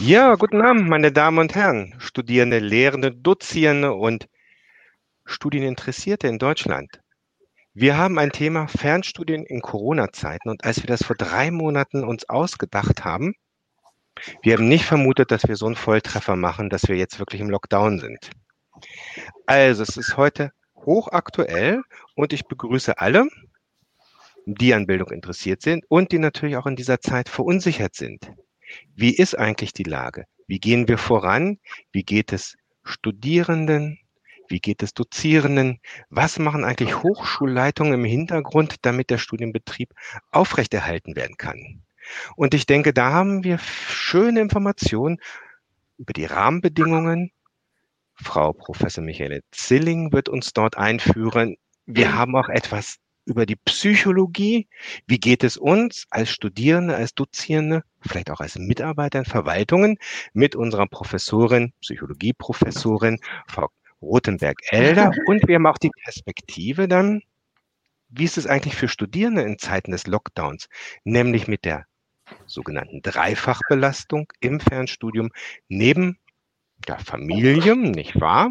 Ja, guten Abend, meine Damen und Herren, Studierende, Lehrende, Dozierende und Studieninteressierte in Deutschland. Wir haben ein Thema Fernstudien in Corona-Zeiten und als wir das vor drei Monaten uns ausgedacht haben, wir haben nicht vermutet, dass wir so einen Volltreffer machen, dass wir jetzt wirklich im Lockdown sind. Also, es ist heute hochaktuell und ich begrüße alle, die an Bildung interessiert sind und die natürlich auch in dieser Zeit verunsichert sind. Wie ist eigentlich die Lage? Wie gehen wir voran? Wie geht es Studierenden? Wie geht es Dozierenden? Was machen eigentlich Hochschulleitungen im Hintergrund, damit der Studienbetrieb aufrechterhalten werden kann? Und ich denke, da haben wir schöne Informationen über die Rahmenbedingungen. Frau Professor Michaele Zilling wird uns dort einführen. Wir haben auch etwas über die Psychologie. Wie geht es uns als Studierende, als Dozierende, vielleicht auch als Mitarbeiter in Verwaltungen mit unserer Professorin, Psychologieprofessorin, Frau Rothenberg-Elder. Und wir haben auch die Perspektive dann, wie ist es eigentlich für Studierende in Zeiten des Lockdowns, nämlich mit der sogenannten Dreifachbelastung im Fernstudium neben der Familie, nicht wahr?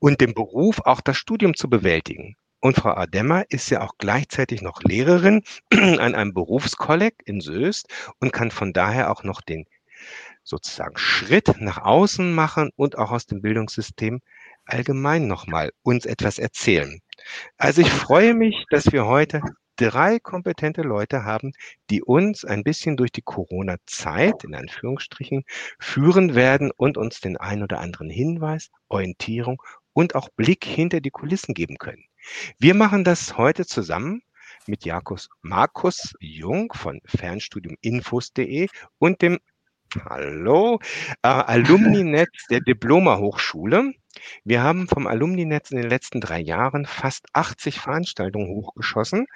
Und dem Beruf auch das Studium zu bewältigen. Und Frau Ademmer ist ja auch gleichzeitig noch Lehrerin an einem Berufskolleg in Söst und kann von daher auch noch den sozusagen Schritt nach außen machen und auch aus dem Bildungssystem allgemein nochmal uns etwas erzählen. Also ich freue mich, dass wir heute drei kompetente Leute haben, die uns ein bisschen durch die Corona-Zeit, in Anführungsstrichen, führen werden und uns den ein oder anderen Hinweis, Orientierung und auch Blick hinter die Kulissen geben können. Wir machen das heute zusammen mit Jakus, Markus Jung von Fernstudiuminfos.de und dem Hallo, äh, Alumni-Netz der Diploma-Hochschule. Wir haben vom Alumni-Netz in den letzten drei Jahren fast 80 Veranstaltungen hochgeschossen,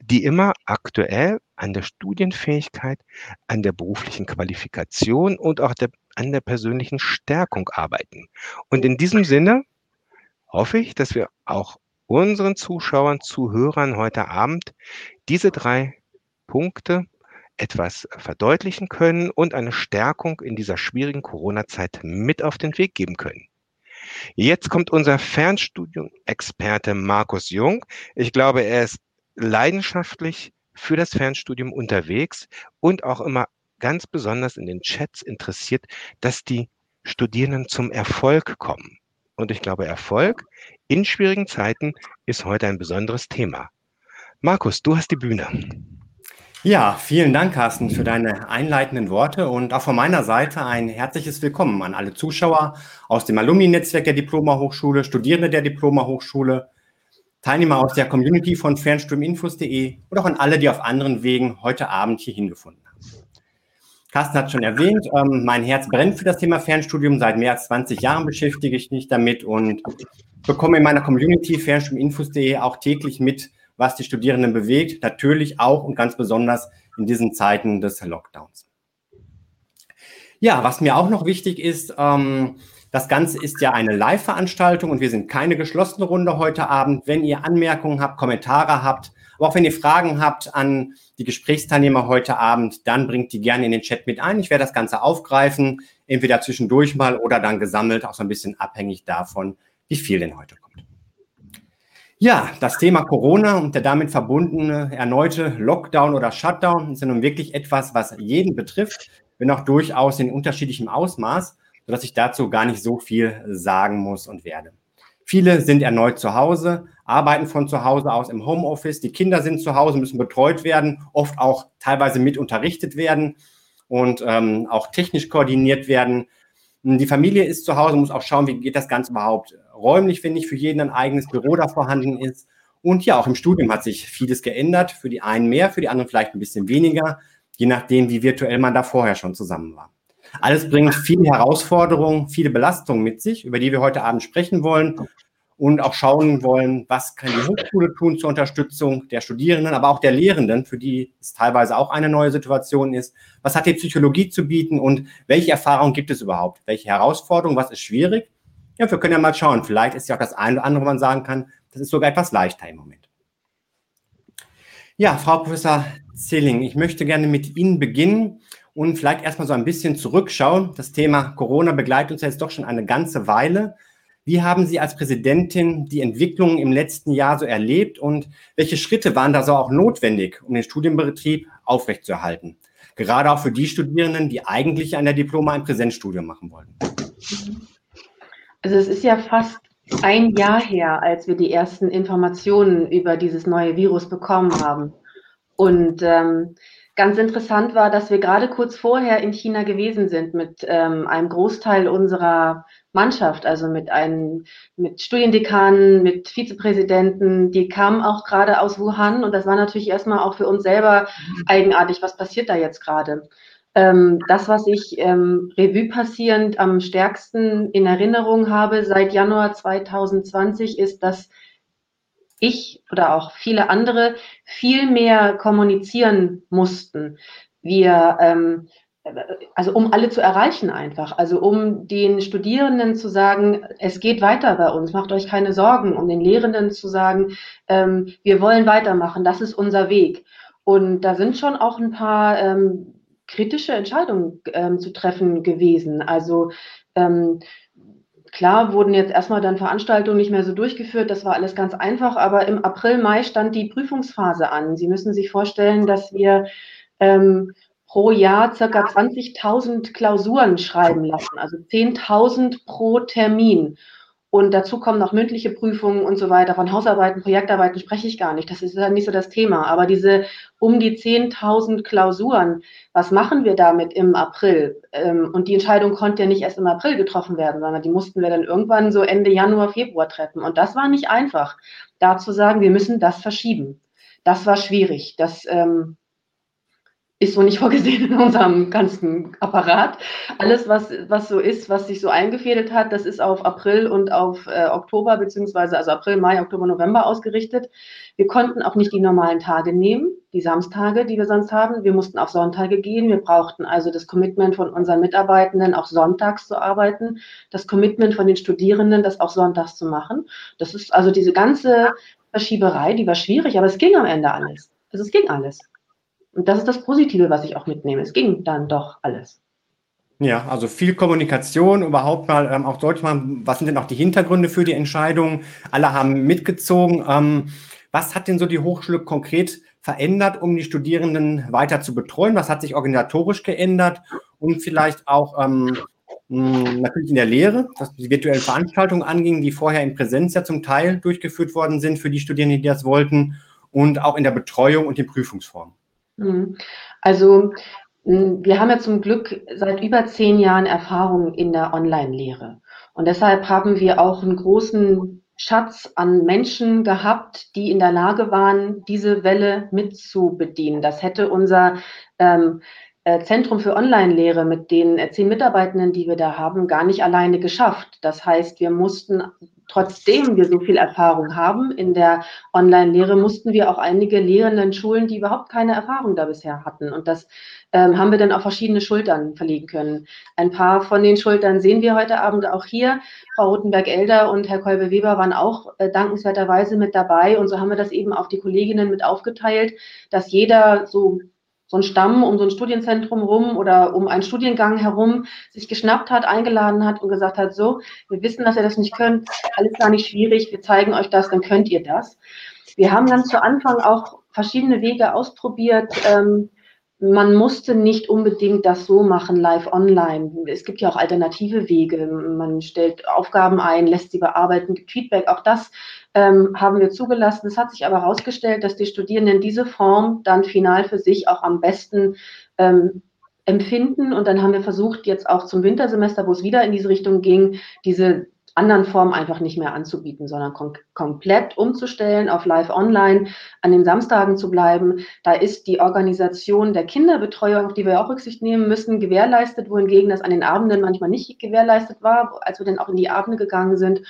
die immer aktuell an der Studienfähigkeit, an der beruflichen Qualifikation und auch der, an der persönlichen Stärkung arbeiten. Und in diesem Sinne hoffe ich, dass wir auch unseren Zuschauern, Zuhörern heute Abend diese drei Punkte etwas verdeutlichen können und eine Stärkung in dieser schwierigen Corona-Zeit mit auf den Weg geben können. Jetzt kommt unser Fernstudium-Experte Markus Jung. Ich glaube, er ist leidenschaftlich für das Fernstudium unterwegs und auch immer ganz besonders in den Chats interessiert, dass die Studierenden zum Erfolg kommen. Und ich glaube, Erfolg in schwierigen Zeiten ist heute ein besonderes Thema. Markus, du hast die Bühne. Ja, vielen Dank, Carsten, für deine einleitenden Worte und auch von meiner Seite ein herzliches Willkommen an alle Zuschauer aus dem Alumni-Netzwerk der Diploma-Hochschule, Studierende der Diploma-Hochschule, Teilnehmer aus der Community von Fernstudiuminfos.de und auch an alle, die auf anderen Wegen heute Abend hier hingefunden haben. Carsten hat schon erwähnt, ähm, mein Herz brennt für das Thema Fernstudium. Seit mehr als 20 Jahren beschäftige ich mich damit und bekomme in meiner Community fernstudiuminfos.de auch täglich mit, was die Studierenden bewegt. Natürlich auch und ganz besonders in diesen Zeiten des Lockdowns. Ja, was mir auch noch wichtig ist, ähm, das Ganze ist ja eine Live-Veranstaltung und wir sind keine geschlossene Runde heute Abend. Wenn ihr Anmerkungen habt, Kommentare habt, aber auch wenn ihr Fragen habt an die Gesprächsteilnehmer heute Abend, dann bringt die gerne in den Chat mit ein. Ich werde das Ganze aufgreifen, entweder zwischendurch mal oder dann gesammelt, auch so ein bisschen abhängig davon, wie viel denn heute kommt. Ja, das Thema Corona und der damit verbundene erneute Lockdown oder Shutdown ist ja nun wirklich etwas, was jeden betrifft, wenn auch durchaus in unterschiedlichem Ausmaß, sodass ich dazu gar nicht so viel sagen muss und werde. Viele sind erneut zu Hause, arbeiten von zu Hause aus im Homeoffice. Die Kinder sind zu Hause, müssen betreut werden, oft auch teilweise mit unterrichtet werden und ähm, auch technisch koordiniert werden. Die Familie ist zu Hause, muss auch schauen, wie geht das Ganze überhaupt räumlich, wenn nicht für jeden ein eigenes Büro da vorhanden ist. Und ja, auch im Studium hat sich vieles geändert. Für die einen mehr, für die anderen vielleicht ein bisschen weniger, je nachdem, wie virtuell man da vorher schon zusammen war. Alles bringt viele Herausforderungen, viele Belastungen mit sich, über die wir heute Abend sprechen wollen und auch schauen wollen, was kann die Hochschule tun zur Unterstützung der Studierenden, aber auch der Lehrenden, für die es teilweise auch eine neue Situation ist. Was hat die Psychologie zu bieten und welche Erfahrungen gibt es überhaupt? Welche Herausforderungen? Was ist schwierig? Ja, wir können ja mal schauen. Vielleicht ist ja auch das eine oder andere, wo man sagen kann, das ist sogar etwas leichter im Moment. Ja, Frau Professor Zilling, ich möchte gerne mit Ihnen beginnen und vielleicht erstmal so ein bisschen zurückschauen. Das Thema Corona begleitet uns jetzt doch schon eine ganze Weile. Wie haben Sie als Präsidentin die Entwicklung im letzten Jahr so erlebt und welche Schritte waren da so auch notwendig, um den Studienbetrieb aufrechtzuerhalten? Gerade auch für die Studierenden, die eigentlich an der Diploma ein Präsenzstudium machen wollen. Also es ist ja fast ein Jahr her, als wir die ersten Informationen über dieses neue Virus bekommen haben. Und ähm, ganz interessant war, dass wir gerade kurz vorher in China gewesen sind mit ähm, einem Großteil unserer Mannschaft, also mit einem, mit Studiendekanen, mit Vizepräsidenten, die kamen auch gerade aus Wuhan und das war natürlich erstmal auch für uns selber eigenartig, was passiert da jetzt gerade. Ähm, das, was ich ähm, Revue passierend am stärksten in Erinnerung habe seit Januar 2020, ist, dass ich oder auch viele andere viel mehr kommunizieren mussten. Wir, ähm, also um alle zu erreichen einfach, also um den Studierenden zu sagen, es geht weiter bei uns, macht euch keine Sorgen, um den Lehrenden zu sagen, ähm, wir wollen weitermachen, das ist unser Weg. Und da sind schon auch ein paar ähm, kritische Entscheidungen ähm, zu treffen gewesen. Also ähm, klar wurden jetzt erstmal dann Veranstaltungen nicht mehr so durchgeführt, das war alles ganz einfach, aber im April, Mai stand die Prüfungsphase an. Sie müssen sich vorstellen, dass wir ähm, pro Jahr circa 20.000 Klausuren schreiben lassen, also 10.000 pro Termin. Und dazu kommen noch mündliche Prüfungen und so weiter. Von Hausarbeiten, Projektarbeiten spreche ich gar nicht. Das ist ja nicht so das Thema. Aber diese um die 10.000 Klausuren, was machen wir damit im April? Ähm, und die Entscheidung konnte ja nicht erst im April getroffen werden, sondern die mussten wir dann irgendwann so Ende Januar, Februar treffen. Und das war nicht einfach, da zu sagen, wir müssen das verschieben. Das war schwierig. Das ähm, ist so nicht vorgesehen in unserem ganzen Apparat. Alles, was, was so ist, was sich so eingefädelt hat, das ist auf April und auf äh, Oktober, beziehungsweise also April, Mai, Oktober, November ausgerichtet. Wir konnten auch nicht die normalen Tage nehmen, die Samstage, die wir sonst haben. Wir mussten auf Sonntage gehen. Wir brauchten also das Commitment von unseren Mitarbeitenden, auch sonntags zu arbeiten. Das Commitment von den Studierenden, das auch sonntags zu machen. Das ist also diese ganze Verschieberei, die war schwierig, aber es ging am Ende alles. Also es ging alles. Und das ist das Positive, was ich auch mitnehme. Es ging dann doch alles. Ja, also viel Kommunikation, überhaupt mal ähm, auch deutlich machen, was sind denn auch die Hintergründe für die Entscheidung? Alle haben mitgezogen. Ähm, was hat denn so die Hochschule konkret verändert, um die Studierenden weiter zu betreuen? Was hat sich organisatorisch geändert? Und vielleicht auch ähm, natürlich in der Lehre, was die virtuellen Veranstaltungen anging, die vorher in Präsenz ja zum Teil durchgeführt worden sind für die Studierenden, die das wollten, und auch in der Betreuung und den Prüfungsformen. Mhm. Also wir haben ja zum Glück seit über zehn Jahren Erfahrung in der Online-Lehre. Und deshalb haben wir auch einen großen Schatz an Menschen gehabt, die in der Lage waren, diese Welle mitzubedienen. Das hätte unser ähm, äh, Zentrum für Online-Lehre mit den äh, zehn Mitarbeitenden, die wir da haben, gar nicht alleine geschafft. Das heißt, wir mussten trotzdem wir so viel Erfahrung haben in der Online-Lehre, mussten wir auch einige Lehrenden schulen, die überhaupt keine Erfahrung da bisher hatten. Und das ähm, haben wir dann auf verschiedene Schultern verlegen können. Ein paar von den Schultern sehen wir heute Abend auch hier. Frau Rotenberg-Elder und Herr Kolbe-Weber waren auch äh, dankenswerterweise mit dabei. Und so haben wir das eben auf die Kolleginnen mit aufgeteilt, dass jeder so so ein Stamm um so ein Studienzentrum rum oder um einen Studiengang herum sich geschnappt hat, eingeladen hat und gesagt hat, so, wir wissen, dass ihr das nicht könnt, alles gar nicht schwierig, wir zeigen euch das, dann könnt ihr das. Wir haben dann zu Anfang auch verschiedene Wege ausprobiert. Ähm, man musste nicht unbedingt das so machen, live online. Es gibt ja auch alternative Wege. Man stellt Aufgaben ein, lässt sie bearbeiten, gibt Feedback. Auch das ähm, haben wir zugelassen. Es hat sich aber herausgestellt, dass die Studierenden diese Form dann final für sich auch am besten ähm, empfinden. Und dann haben wir versucht, jetzt auch zum Wintersemester, wo es wieder in diese Richtung ging, diese anderen Formen einfach nicht mehr anzubieten, sondern kom komplett umzustellen auf Live-Online, an den Samstagen zu bleiben. Da ist die Organisation der Kinderbetreuung, auf die wir auch Rücksicht nehmen müssen, gewährleistet, wohingegen das an den Abenden manchmal nicht gewährleistet war, als wir dann auch in die Abende gegangen sind.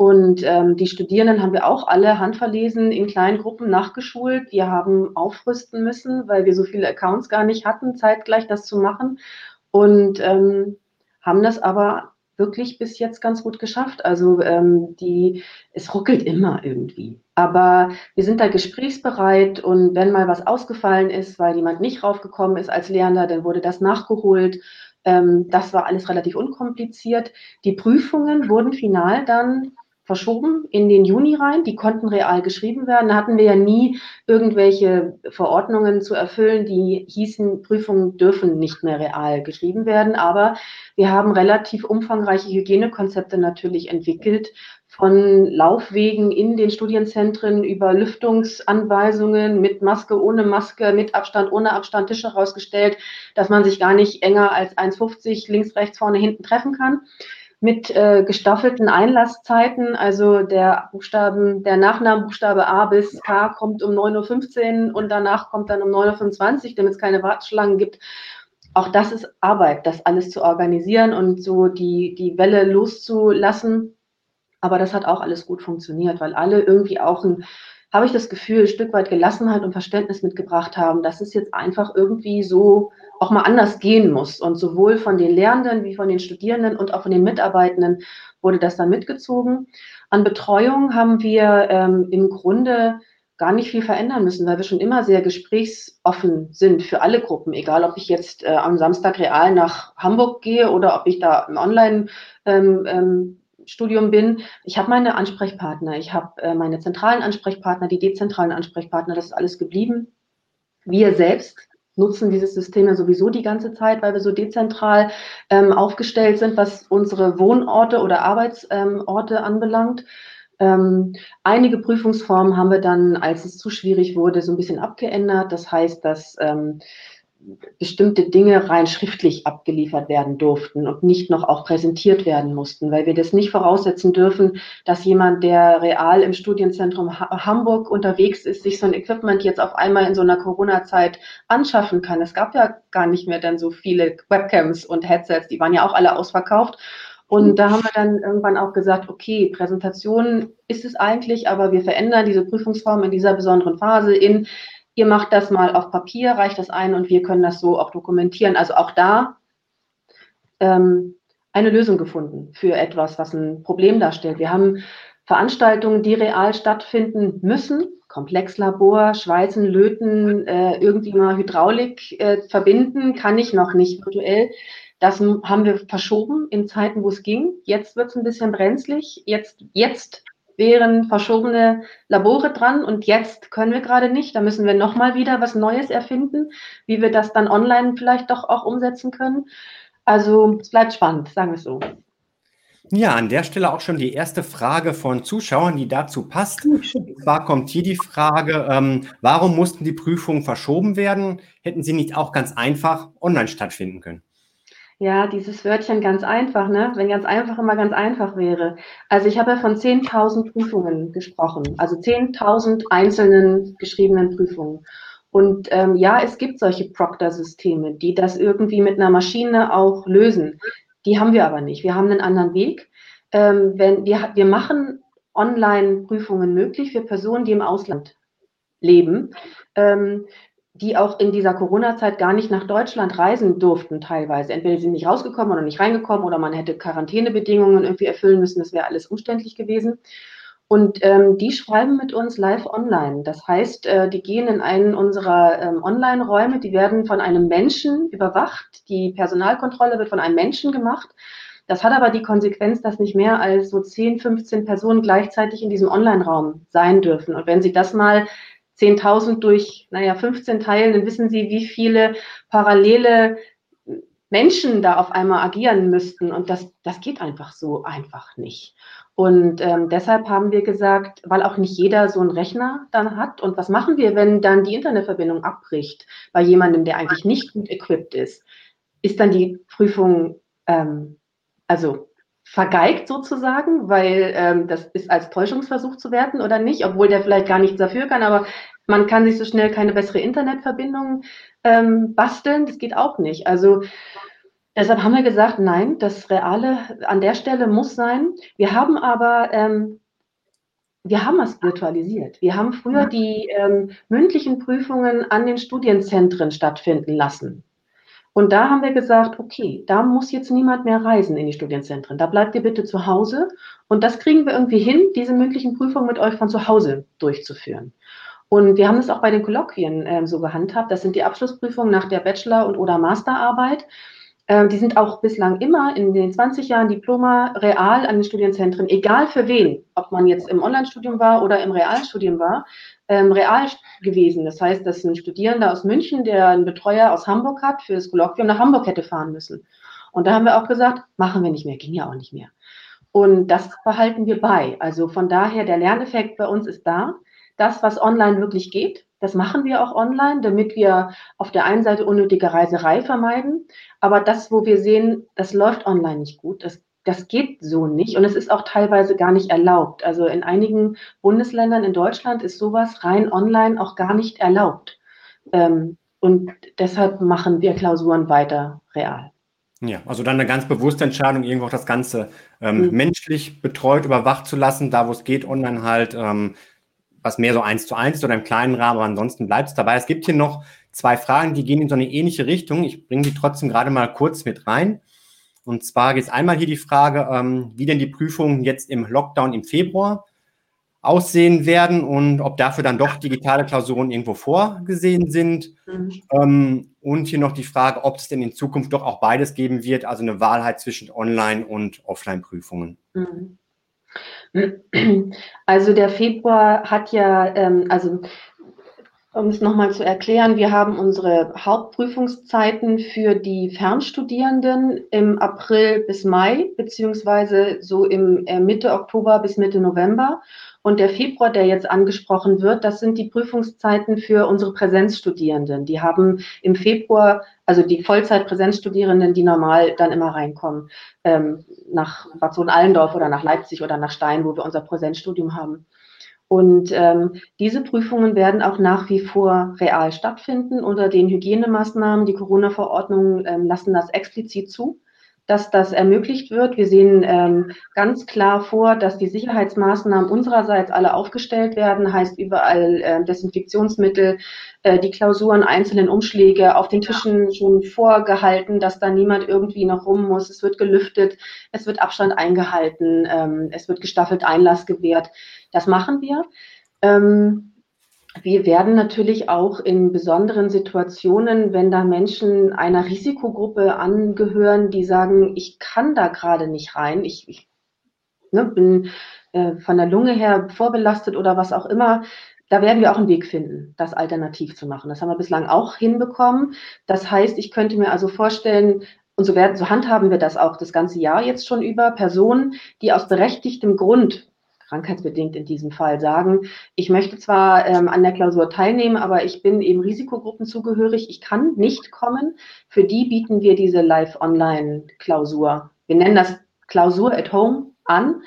Und ähm, die Studierenden haben wir auch alle handverlesen in kleinen Gruppen nachgeschult. Wir haben aufrüsten müssen, weil wir so viele Accounts gar nicht hatten, zeitgleich das zu machen. Und ähm, haben das aber wirklich bis jetzt ganz gut geschafft. Also ähm, die, es ruckelt immer irgendwie. Aber wir sind da gesprächsbereit und wenn mal was ausgefallen ist, weil jemand nicht raufgekommen ist als Lehrender, dann wurde das nachgeholt. Ähm, das war alles relativ unkompliziert. Die Prüfungen wurden final dann verschoben in den Juni rein. Die konnten real geschrieben werden. Da hatten wir ja nie irgendwelche Verordnungen zu erfüllen, die hießen, Prüfungen dürfen nicht mehr real geschrieben werden. Aber wir haben relativ umfangreiche Hygienekonzepte natürlich entwickelt, von Laufwegen in den Studienzentren über Lüftungsanweisungen mit Maske, ohne Maske, mit Abstand, ohne Abstand, Tische rausgestellt, dass man sich gar nicht enger als 1,50 links, rechts, vorne, hinten treffen kann mit äh, gestaffelten Einlasszeiten. Also der Buchstaben, der Nachnamenbuchstabe A bis K kommt um 9.15 Uhr und danach kommt dann um 9.25 Uhr, damit es keine Warteschlangen gibt. Auch das ist Arbeit, das alles zu organisieren und so die, die Welle loszulassen. Aber das hat auch alles gut funktioniert, weil alle irgendwie auch ein, habe ich das Gefühl, ein Stück weit Gelassenheit und Verständnis mitgebracht haben, dass es jetzt einfach irgendwie so auch mal anders gehen muss. Und sowohl von den Lehrenden wie von den Studierenden und auch von den Mitarbeitenden wurde das dann mitgezogen. An Betreuung haben wir ähm, im Grunde gar nicht viel verändern müssen, weil wir schon immer sehr gesprächsoffen sind für alle Gruppen, egal ob ich jetzt äh, am Samstag real nach Hamburg gehe oder ob ich da im Online ähm, ähm, Studium bin. Ich habe meine Ansprechpartner, ich habe äh, meine zentralen Ansprechpartner, die dezentralen Ansprechpartner, das ist alles geblieben. Wir selbst nutzen dieses System ja sowieso die ganze Zeit, weil wir so dezentral ähm, aufgestellt sind, was unsere Wohnorte oder Arbeitsorte ähm, anbelangt. Ähm, einige Prüfungsformen haben wir dann, als es zu schwierig wurde, so ein bisschen abgeändert. Das heißt, dass ähm, bestimmte Dinge rein schriftlich abgeliefert werden durften und nicht noch auch präsentiert werden mussten, weil wir das nicht voraussetzen dürfen, dass jemand, der real im Studienzentrum Hamburg unterwegs ist, sich so ein Equipment jetzt auf einmal in so einer Corona-Zeit anschaffen kann. Es gab ja gar nicht mehr dann so viele Webcams und Headsets, die waren ja auch alle ausverkauft. Und da haben wir dann irgendwann auch gesagt, okay, Präsentation ist es eigentlich, aber wir verändern diese Prüfungsform in dieser besonderen Phase in ihr macht das mal auf Papier, reicht das ein und wir können das so auch dokumentieren. Also auch da ähm, eine Lösung gefunden für etwas, was ein Problem darstellt. Wir haben Veranstaltungen, die real stattfinden müssen, Komplexlabor, Schweißen, Löten, äh, irgendwie mal Hydraulik äh, verbinden, kann ich noch nicht virtuell. Das haben wir verschoben in Zeiten, wo es ging. Jetzt wird es ein bisschen brenzlig. Jetzt, jetzt wären verschobene Labore dran und jetzt können wir gerade nicht. Da müssen wir nochmal wieder was Neues erfinden, wie wir das dann online vielleicht doch auch umsetzen können. Also es bleibt spannend, sagen wir es so. Ja, an der Stelle auch schon die erste Frage von Zuschauern, die dazu passt. Und zwar kommt hier die Frage, ähm, warum mussten die Prüfungen verschoben werden? Hätten sie nicht auch ganz einfach online stattfinden können? Ja, dieses Wörtchen ganz einfach, ne? Wenn ganz einfach immer ganz einfach wäre. Also ich habe ja von 10.000 Prüfungen gesprochen, also 10.000 einzelnen geschriebenen Prüfungen. Und ähm, ja, es gibt solche Proctor-Systeme, die das irgendwie mit einer Maschine auch lösen. Die haben wir aber nicht. Wir haben einen anderen Weg. Ähm, wenn wir, wir machen Online-Prüfungen möglich für Personen, die im Ausland leben. Ähm, die auch in dieser Corona-Zeit gar nicht nach Deutschland reisen durften teilweise. Entweder sind nicht rausgekommen oder nicht reingekommen oder man hätte Quarantänebedingungen irgendwie erfüllen müssen. Das wäre alles umständlich gewesen. Und ähm, die schreiben mit uns live online. Das heißt, äh, die gehen in einen unserer ähm, Online-Räume, die werden von einem Menschen überwacht. Die Personalkontrolle wird von einem Menschen gemacht. Das hat aber die Konsequenz, dass nicht mehr als so 10, 15 Personen gleichzeitig in diesem Online-Raum sein dürfen. Und wenn Sie das mal 10.000 durch, naja, 15 teilen, dann wissen Sie, wie viele parallele Menschen da auf einmal agieren müssten. Und das, das geht einfach so einfach nicht. Und ähm, deshalb haben wir gesagt, weil auch nicht jeder so einen Rechner dann hat. Und was machen wir, wenn dann die Internetverbindung abbricht bei jemandem, der eigentlich nicht gut equipped ist? Ist dann die Prüfung, ähm, also vergeigt sozusagen, weil ähm, das ist als Täuschungsversuch zu werten oder nicht, obwohl der vielleicht gar nichts dafür kann, aber man kann sich so schnell keine bessere Internetverbindung ähm, basteln, das geht auch nicht. Also deshalb haben wir gesagt, nein, das Reale an der Stelle muss sein. Wir haben aber ähm, wir haben es virtualisiert. Wir haben früher die ähm, mündlichen Prüfungen an den Studienzentren stattfinden lassen. Und da haben wir gesagt, okay, da muss jetzt niemand mehr reisen in die Studienzentren. Da bleibt ihr bitte zu Hause. Und das kriegen wir irgendwie hin, diese mündlichen Prüfungen mit euch von zu Hause durchzuführen. Und wir haben es auch bei den Kolloquien äh, so gehandhabt. Das sind die Abschlussprüfungen nach der Bachelor- und oder Masterarbeit. Äh, die sind auch bislang immer in den 20 Jahren Diploma real an den Studienzentren, egal für wen, ob man jetzt im Online-Studium war oder im Realstudium war, ähm, real gewesen. Das heißt, dass ein Studierender aus München, der einen Betreuer aus Hamburg hat, für das Kolloquium nach Hamburg hätte fahren müssen. Und da haben wir auch gesagt, machen wir nicht mehr, ging ja auch nicht mehr. Und das behalten wir bei. Also von daher, der Lerneffekt bei uns ist da. Das, was online wirklich geht, das machen wir auch online, damit wir auf der einen Seite unnötige Reiserei vermeiden. Aber das, wo wir sehen, das läuft online nicht gut, das das geht so nicht und es ist auch teilweise gar nicht erlaubt. Also in einigen Bundesländern in Deutschland ist sowas rein online auch gar nicht erlaubt. Ähm, und deshalb machen wir Klausuren weiter real. Ja, also dann eine ganz bewusste Entscheidung, irgendwo auch das Ganze ähm, mhm. menschlich betreut, überwacht zu lassen, da wo es geht, online halt, ähm, was mehr so eins zu eins ist oder im kleinen Rahmen, aber ansonsten bleibt es dabei. Es gibt hier noch zwei Fragen, die gehen in so eine ähnliche Richtung. Ich bringe die trotzdem gerade mal kurz mit rein. Und zwar geht es einmal hier die Frage, ähm, wie denn die Prüfungen jetzt im Lockdown im Februar aussehen werden und ob dafür dann doch digitale Klausuren irgendwo vorgesehen sind. Mhm. Ähm, und hier noch die Frage, ob es denn in Zukunft doch auch beides geben wird, also eine Wahlheit zwischen Online- und Offline-Prüfungen. Mhm. Also der Februar hat ja, ähm, also um es nochmal zu erklären, wir haben unsere Hauptprüfungszeiten für die Fernstudierenden im April bis Mai, beziehungsweise so im äh, Mitte Oktober bis Mitte November. Und der Februar, der jetzt angesprochen wird, das sind die Prüfungszeiten für unsere Präsenzstudierenden. Die haben im Februar, also die Vollzeit-Präsenzstudierenden, die normal dann immer reinkommen, ähm, nach Bad Sohn-Allendorf oder nach Leipzig oder nach Stein, wo wir unser Präsenzstudium haben. Und ähm, diese Prüfungen werden auch nach wie vor real stattfinden unter den Hygienemaßnahmen. Die Corona-Verordnungen ähm, lassen das explizit zu, dass das ermöglicht wird. Wir sehen ähm, ganz klar vor, dass die Sicherheitsmaßnahmen unsererseits alle aufgestellt werden, heißt überall äh, Desinfektionsmittel, äh, die Klausuren, einzelnen Umschläge auf den Tischen schon vorgehalten, dass da niemand irgendwie noch rum muss. Es wird gelüftet, es wird Abstand eingehalten, ähm, es wird gestaffelt Einlass gewährt. Das machen wir. Ähm, wir werden natürlich auch in besonderen Situationen, wenn da Menschen einer Risikogruppe angehören, die sagen, ich kann da gerade nicht rein, ich, ich ne, bin äh, von der Lunge her vorbelastet oder was auch immer, da werden wir auch einen Weg finden, das alternativ zu machen. Das haben wir bislang auch hinbekommen. Das heißt, ich könnte mir also vorstellen, und so, werden, so handhaben wir das auch das ganze Jahr jetzt schon über, Personen, die aus berechtigtem Grund krankheitsbedingt in diesem Fall sagen, ich möchte zwar ähm, an der Klausur teilnehmen, aber ich bin eben Risikogruppen zugehörig, ich kann nicht kommen. Für die bieten wir diese Live-Online-Klausur. Wir nennen das Klausur at Home an,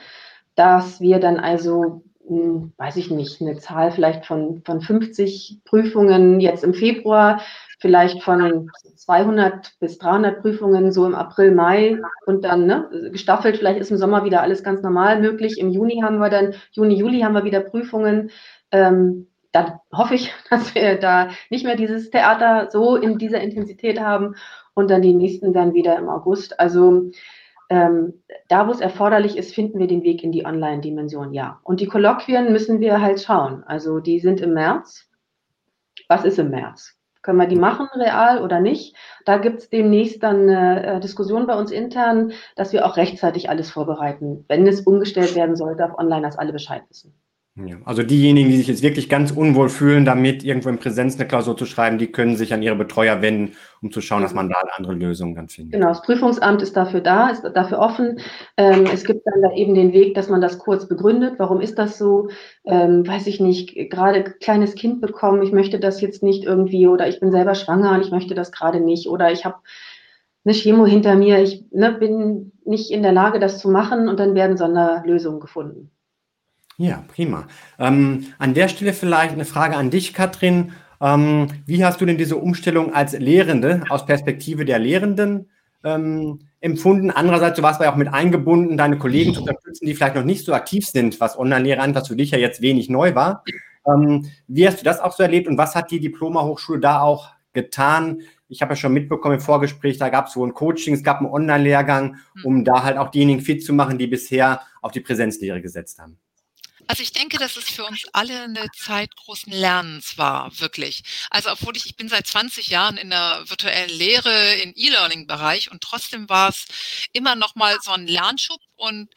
dass wir dann also hm, weiß ich nicht, eine Zahl vielleicht von, von 50 Prüfungen jetzt im Februar vielleicht von 200 bis 300 Prüfungen so im April, Mai und dann ne, gestaffelt. Vielleicht ist im Sommer wieder alles ganz normal möglich. Im Juni haben wir dann, Juni, Juli haben wir wieder Prüfungen. Ähm, dann hoffe ich, dass wir da nicht mehr dieses Theater so in dieser Intensität haben und dann die nächsten dann wieder im August. Also ähm, da, wo es erforderlich ist, finden wir den Weg in die Online-Dimension, ja. Und die Kolloquien müssen wir halt schauen. Also die sind im März. Was ist im März? Können wir die machen, real oder nicht? Da gibt es demnächst dann eine äh, Diskussion bei uns intern, dass wir auch rechtzeitig alles vorbereiten, wenn es umgestellt werden sollte auf online, dass alle Bescheid wissen. Ja, also diejenigen, die sich jetzt wirklich ganz unwohl fühlen, damit irgendwo in Präsenz eine Klausur zu schreiben, die können sich an ihre Betreuer wenden, um zu schauen, dass man da eine andere Lösung dann findet. Genau, das Prüfungsamt ist dafür da, ist dafür offen. Ähm, es gibt dann da eben den Weg, dass man das kurz begründet. Warum ist das so? Ähm, weiß ich nicht, gerade kleines Kind bekommen, ich möchte das jetzt nicht irgendwie oder ich bin selber schwanger und ich möchte das gerade nicht oder ich habe eine Chemo hinter mir, ich ne, bin nicht in der Lage, das zu machen und dann werden Sonderlösungen gefunden. Ja, prima. Ähm, an der Stelle vielleicht eine Frage an dich, Katrin. Ähm, wie hast du denn diese Umstellung als Lehrende aus Perspektive der Lehrenden ähm, empfunden? Andererseits, du warst ja auch mit eingebunden, deine Kollegen zu unterstützen, die vielleicht noch nicht so aktiv sind, was Online-Lehre an, was für dich ja jetzt wenig neu war. Ähm, wie hast du das auch so erlebt und was hat die Diploma-Hochschule da auch getan, ich habe ja schon mitbekommen im Vorgespräch, da gab es wohl ein Coaching, es gab einen Online-Lehrgang, hm. um da halt auch diejenigen fit zu machen, die bisher auf die Präsenzlehre gesetzt haben. Also ich denke, dass es für uns alle eine Zeit großen Lernens war, wirklich. Also obwohl ich, ich bin seit 20 Jahren in der virtuellen Lehre, im E-Learning-Bereich und trotzdem war es immer noch mal so ein Lernschub. Und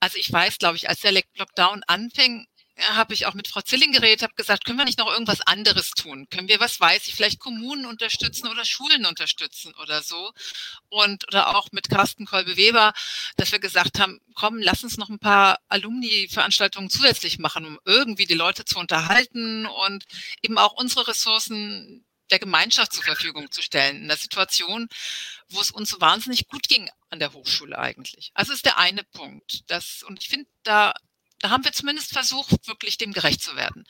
also ich weiß, glaube ich, als der Lockdown anfing, habe ich auch mit Frau Zilling geredet, habe gesagt, können wir nicht noch irgendwas anderes tun? Können wir, was weiß ich, vielleicht Kommunen unterstützen oder Schulen unterstützen oder so? Und oder auch mit Carsten Kolbe-Weber, dass wir gesagt haben, komm, lass uns noch ein paar Alumni-Veranstaltungen zusätzlich machen, um irgendwie die Leute zu unterhalten und eben auch unsere Ressourcen der Gemeinschaft zur Verfügung zu stellen, in der Situation, wo es uns so wahnsinnig gut ging an der Hochschule eigentlich. Also ist der eine Punkt. Das, und ich finde, da da haben wir zumindest versucht, wirklich dem gerecht zu werden.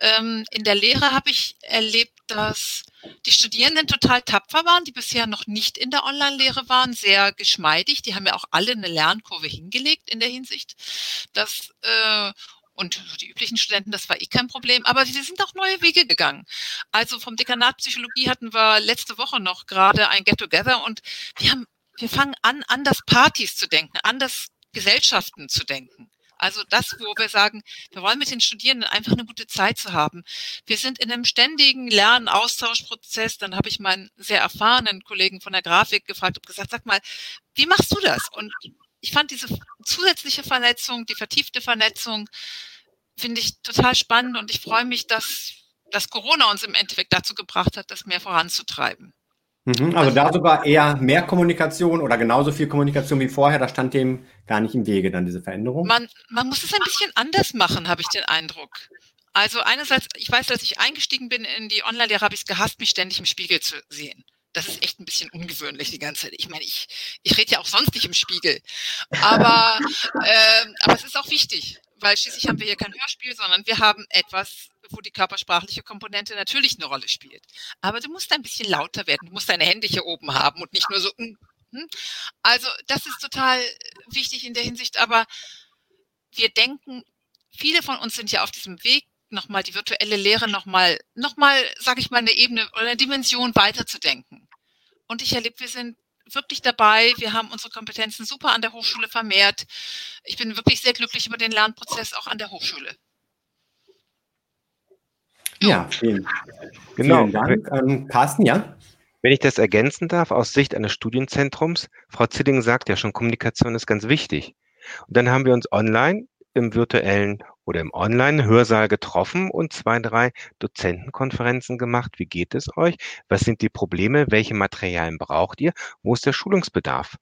Ähm, in der Lehre habe ich erlebt, dass die Studierenden total tapfer waren, die bisher noch nicht in der Online-Lehre waren, sehr geschmeidig. Die haben ja auch alle eine Lernkurve hingelegt in der Hinsicht, dass äh, und die üblichen Studenten, das war eh kein Problem, aber sie sind auch neue Wege gegangen. Also vom Dekanat Psychologie hatten wir letzte Woche noch gerade ein Get-Together und wir haben, wir fangen an, anders Partys zu denken, anders Gesellschaften zu denken. Also das, wo wir sagen, wir wollen mit den Studierenden einfach eine gute Zeit zu haben. Wir sind in einem ständigen Lern-Austauschprozess. Dann habe ich meinen sehr erfahrenen Kollegen von der Grafik gefragt und gesagt, sag mal, wie machst du das? Und ich fand diese zusätzliche Vernetzung, die vertiefte Vernetzung, finde ich total spannend und ich freue mich, dass, dass Corona uns im Endeffekt dazu gebracht hat, das mehr voranzutreiben. Mhm, also da sogar eher mehr Kommunikation oder genauso viel Kommunikation wie vorher, da stand dem gar nicht im Wege dann diese Veränderung. Man, man muss es ein bisschen anders machen, habe ich den Eindruck. Also einerseits, ich weiß, dass ich eingestiegen bin in die Online-Lehre, habe ich es gehasst, mich ständig im Spiegel zu sehen. Das ist echt ein bisschen ungewöhnlich die ganze Zeit. Ich meine, ich, ich rede ja auch sonst nicht im Spiegel. Aber, äh, aber es ist auch wichtig, weil schließlich haben wir hier kein Hörspiel, sondern wir haben etwas, wo die körpersprachliche Komponente natürlich eine Rolle spielt. Aber du musst ein bisschen lauter werden, du musst deine Hände hier oben haben und nicht nur so. Hm, hm. Also das ist total wichtig in der Hinsicht, aber wir denken, viele von uns sind ja auf diesem Weg, nochmal die virtuelle Lehre nochmal, nochmal, sage ich mal, eine Ebene oder eine Dimension weiterzudenken. Und ich erlebe, wir sind wirklich dabei. Wir haben unsere Kompetenzen super an der Hochschule vermehrt. Ich bin wirklich sehr glücklich über den Lernprozess auch an der Hochschule. Ja, vielen, genau. vielen Dank. Ähm, Carsten, ja? Wenn ich das ergänzen darf, aus Sicht eines Studienzentrums, Frau Zilling sagt ja schon, Kommunikation ist ganz wichtig. Und dann haben wir uns online im virtuellen oder im Online-Hörsaal getroffen und zwei, drei Dozentenkonferenzen gemacht. Wie geht es euch? Was sind die Probleme? Welche Materialien braucht ihr? Wo ist der Schulungsbedarf?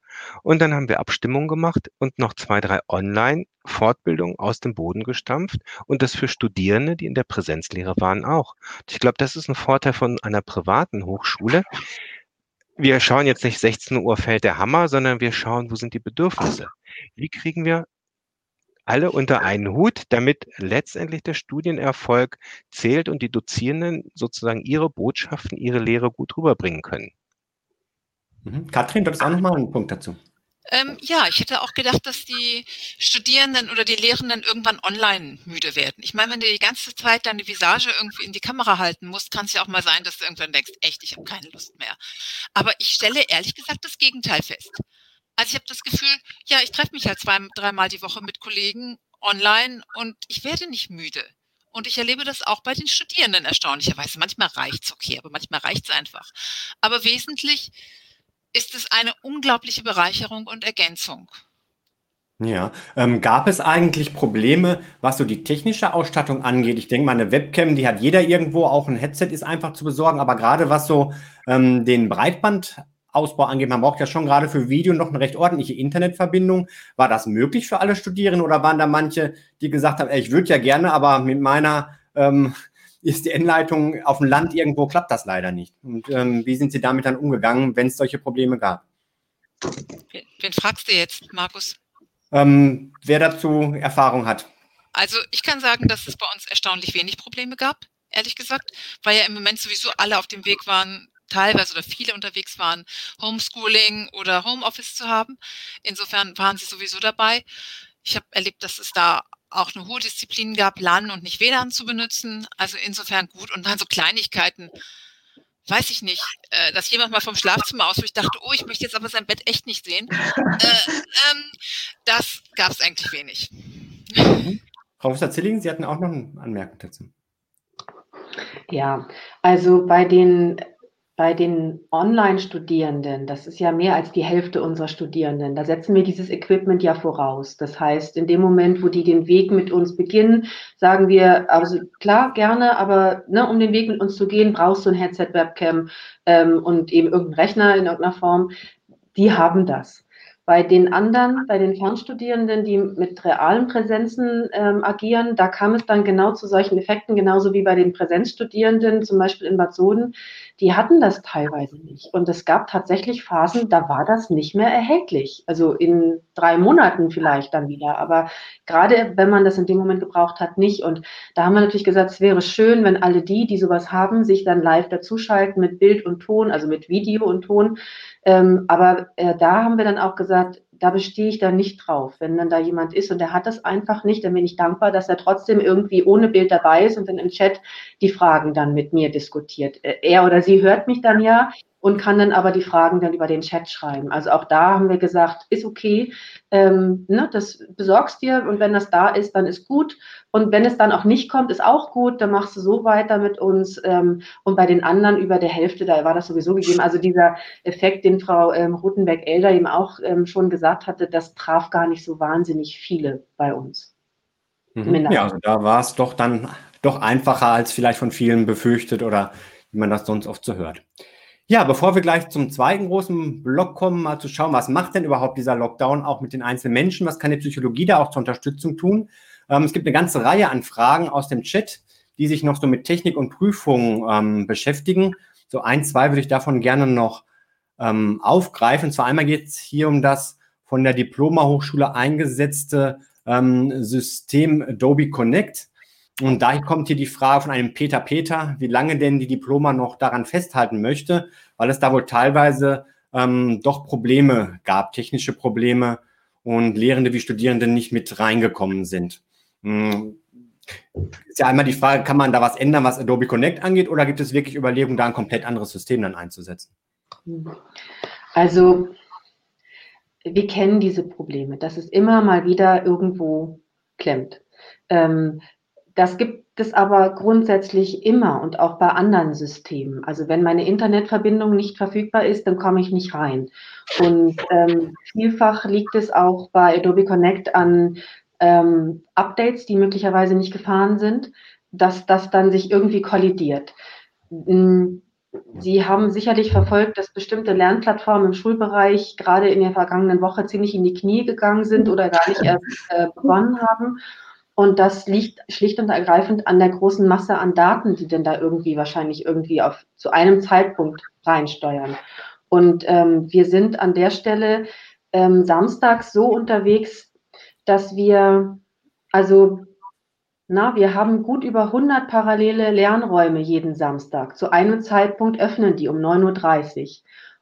Und dann haben wir Abstimmungen gemacht und noch zwei, drei Online-Fortbildungen aus dem Boden gestampft und das für Studierende, die in der Präsenzlehre waren, auch. Ich glaube, das ist ein Vorteil von einer privaten Hochschule wir schauen jetzt nicht 16 Uhr fällt der Hammer, sondern wir schauen, wo sind die Bedürfnisse? Wie kriegen wir alle unter einen Hut, damit letztendlich der Studienerfolg zählt und die Dozierenden sozusagen ihre Botschaften, ihre Lehre gut rüberbringen können. Mhm. Katrin, du hast auch nochmal einen Punkt dazu. Ähm, ja, ich hätte auch gedacht, dass die Studierenden oder die Lehrenden irgendwann online müde werden. Ich meine, wenn du die ganze Zeit deine Visage irgendwie in die Kamera halten musst, kann es ja auch mal sein, dass du irgendwann denkst, echt, ich habe keine Lust mehr. Aber ich stelle ehrlich gesagt das Gegenteil fest. Also ich habe das Gefühl, ja, ich treffe mich halt zwei, dreimal die Woche mit Kollegen online und ich werde nicht müde. Und ich erlebe das auch bei den Studierenden erstaunlicherweise. Manchmal reicht es okay, aber manchmal reicht es einfach. Aber wesentlich ist es eine unglaubliche Bereicherung und Ergänzung. Ja, ähm, gab es eigentlich Probleme, was so die technische Ausstattung angeht? Ich denke mal, eine Webcam, die hat jeder irgendwo, auch ein Headset ist einfach zu besorgen, aber gerade was so ähm, den Breitband Ausbau angeht. Man braucht ja schon gerade für Video noch eine recht ordentliche Internetverbindung. War das möglich für alle Studierenden oder waren da manche, die gesagt haben, ey, ich würde ja gerne, aber mit meiner ähm, ist die Endleitung auf dem Land irgendwo, klappt das leider nicht. Und ähm, wie sind Sie damit dann umgegangen, wenn es solche Probleme gab? Wen, wen fragst du jetzt, Markus? Ähm, wer dazu Erfahrung hat. Also ich kann sagen, dass es bei uns erstaunlich wenig Probleme gab, ehrlich gesagt, weil ja im Moment sowieso alle auf dem Weg waren, teilweise oder viele unterwegs waren, Homeschooling oder Homeoffice zu haben. Insofern waren sie sowieso dabei. Ich habe erlebt, dass es da auch eine hohe Disziplin gab, LAN und nicht WLAN zu benutzen. Also insofern gut. Und dann so Kleinigkeiten weiß ich nicht, äh, dass jemand mal vom Schlafzimmer aus, wo ich dachte, oh, ich möchte jetzt aber sein Bett echt nicht sehen. Äh, ähm, das gab es eigentlich wenig. Mhm. Frau Professor Sie hatten auch noch eine Anmerkung dazu. Ja, also bei den bei den Online-Studierenden, das ist ja mehr als die Hälfte unserer Studierenden, da setzen wir dieses Equipment ja voraus. Das heißt, in dem Moment, wo die den Weg mit uns beginnen, sagen wir, also klar, gerne, aber ne, um den Weg mit uns zu gehen, brauchst du ein Headset, Webcam ähm, und eben irgendeinen Rechner in irgendeiner Form. Die haben das. Bei den anderen, bei den Fernstudierenden, die mit realen Präsenzen ähm, agieren, da kam es dann genau zu solchen Effekten, genauso wie bei den Präsenzstudierenden, zum Beispiel in Bad Soden. Die hatten das teilweise nicht. Und es gab tatsächlich Phasen, da war das nicht mehr erhältlich. Also in drei Monaten vielleicht dann wieder. Aber gerade wenn man das in dem Moment gebraucht hat, nicht. Und da haben wir natürlich gesagt, es wäre schön, wenn alle die, die sowas haben, sich dann live dazuschalten mit Bild und Ton, also mit Video und Ton, ähm, aber äh, da haben wir dann auch gesagt, da bestehe ich dann nicht drauf. Wenn dann da jemand ist und der hat das einfach nicht, dann bin ich dankbar, dass er trotzdem irgendwie ohne Bild dabei ist und dann im Chat die Fragen dann mit mir diskutiert. Äh, er oder sie hört mich dann ja und kann dann aber die Fragen dann über den Chat schreiben. Also auch da haben wir gesagt, ist okay, ähm, ne, das besorgst dir und wenn das da ist, dann ist gut. Und wenn es dann auch nicht kommt, ist auch gut, dann machst du so weiter mit uns. Ähm, und bei den anderen über der Hälfte, da war das sowieso gegeben. Also dieser Effekt, den Frau ähm, Rutenberg-Elder eben auch ähm, schon gesagt hatte, das traf gar nicht so wahnsinnig viele bei uns. Mhm. Ja, also da war es doch dann doch einfacher als vielleicht von vielen befürchtet oder wie man das sonst oft so hört. Ja, bevor wir gleich zum zweiten großen Block kommen, mal zu schauen, was macht denn überhaupt dieser Lockdown auch mit den einzelnen Menschen? Was kann die Psychologie da auch zur Unterstützung tun? Ähm, es gibt eine ganze Reihe an Fragen aus dem Chat, die sich noch so mit Technik und Prüfung ähm, beschäftigen. So ein, zwei würde ich davon gerne noch ähm, aufgreifen. Zwar einmal geht es hier um das von der Diploma Hochschule eingesetzte ähm, System Adobe Connect. Und da kommt hier die Frage von einem Peter Peter, wie lange denn die Diploma noch daran festhalten möchte, weil es da wohl teilweise ähm, doch Probleme gab, technische Probleme und Lehrende wie Studierende nicht mit reingekommen sind. Hm. Ist ja einmal die Frage, kann man da was ändern, was Adobe Connect angeht, oder gibt es wirklich Überlegungen, da ein komplett anderes System dann einzusetzen? Also, wir kennen diese Probleme, dass es immer mal wieder irgendwo klemmt. Ähm, das gibt es aber grundsätzlich immer und auch bei anderen Systemen. Also wenn meine Internetverbindung nicht verfügbar ist, dann komme ich nicht rein. Und ähm, vielfach liegt es auch bei Adobe Connect an ähm, Updates, die möglicherweise nicht gefahren sind, dass das dann sich irgendwie kollidiert. Hm, Sie haben sicherlich verfolgt, dass bestimmte Lernplattformen im Schulbereich gerade in der vergangenen Woche ziemlich in die Knie gegangen sind oder gar nicht erst äh, begonnen haben. Und das liegt schlicht und ergreifend an der großen Masse an Daten, die denn da irgendwie wahrscheinlich irgendwie auf zu einem Zeitpunkt reinsteuern. Und ähm, wir sind an der Stelle ähm, samstags so unterwegs, dass wir, also, na, wir haben gut über 100 parallele Lernräume jeden Samstag. Zu einem Zeitpunkt öffnen die um 9.30 Uhr.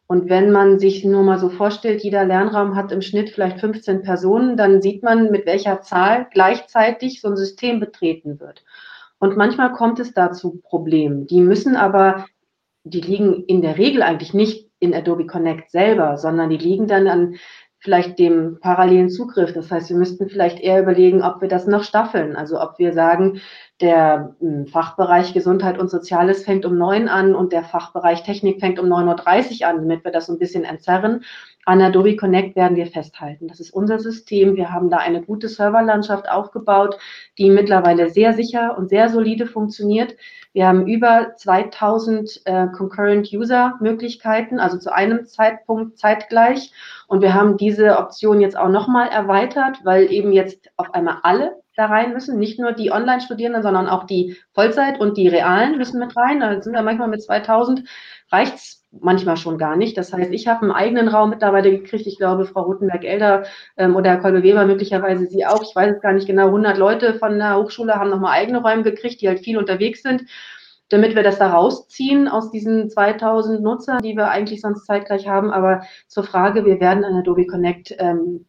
Und wenn man sich nur mal so vorstellt, jeder Lernraum hat im Schnitt vielleicht 15 Personen, dann sieht man, mit welcher Zahl gleichzeitig so ein System betreten wird. Und manchmal kommt es da zu Problemen. Die müssen aber, die liegen in der Regel eigentlich nicht in Adobe Connect selber, sondern die liegen dann an vielleicht dem parallelen Zugriff. Das heißt, wir müssten vielleicht eher überlegen, ob wir das noch staffeln. Also ob wir sagen, der hm, Fachbereich Gesundheit und Soziales fängt um neun an und der Fachbereich Technik fängt um 9.30 Uhr an, damit wir das so ein bisschen entzerren. An Adobe Connect werden wir festhalten. Das ist unser System. Wir haben da eine gute Serverlandschaft aufgebaut, die mittlerweile sehr sicher und sehr solide funktioniert. Wir haben über 2000 äh, Concurrent User Möglichkeiten, also zu einem Zeitpunkt zeitgleich. Und wir haben diese Option jetzt auch nochmal erweitert, weil eben jetzt auf einmal alle da rein müssen. Nicht nur die Online-Studierenden, sondern auch die Vollzeit- und die Realen müssen mit rein. Da sind wir manchmal mit 2000, reicht's manchmal schon gar nicht. Das heißt, ich habe einen eigenen Raum mittlerweile gekriegt. Ich glaube, Frau Rutenberg-Elder ähm, oder Herr Kolbe-Weber möglicherweise Sie auch. Ich weiß es gar nicht genau. 100 Leute von der Hochschule haben nochmal eigene Räume gekriegt, die halt viel unterwegs sind damit wir das da rausziehen aus diesen 2000 Nutzer, die wir eigentlich sonst zeitgleich haben. Aber zur Frage, wir werden an Adobe Connect ähm,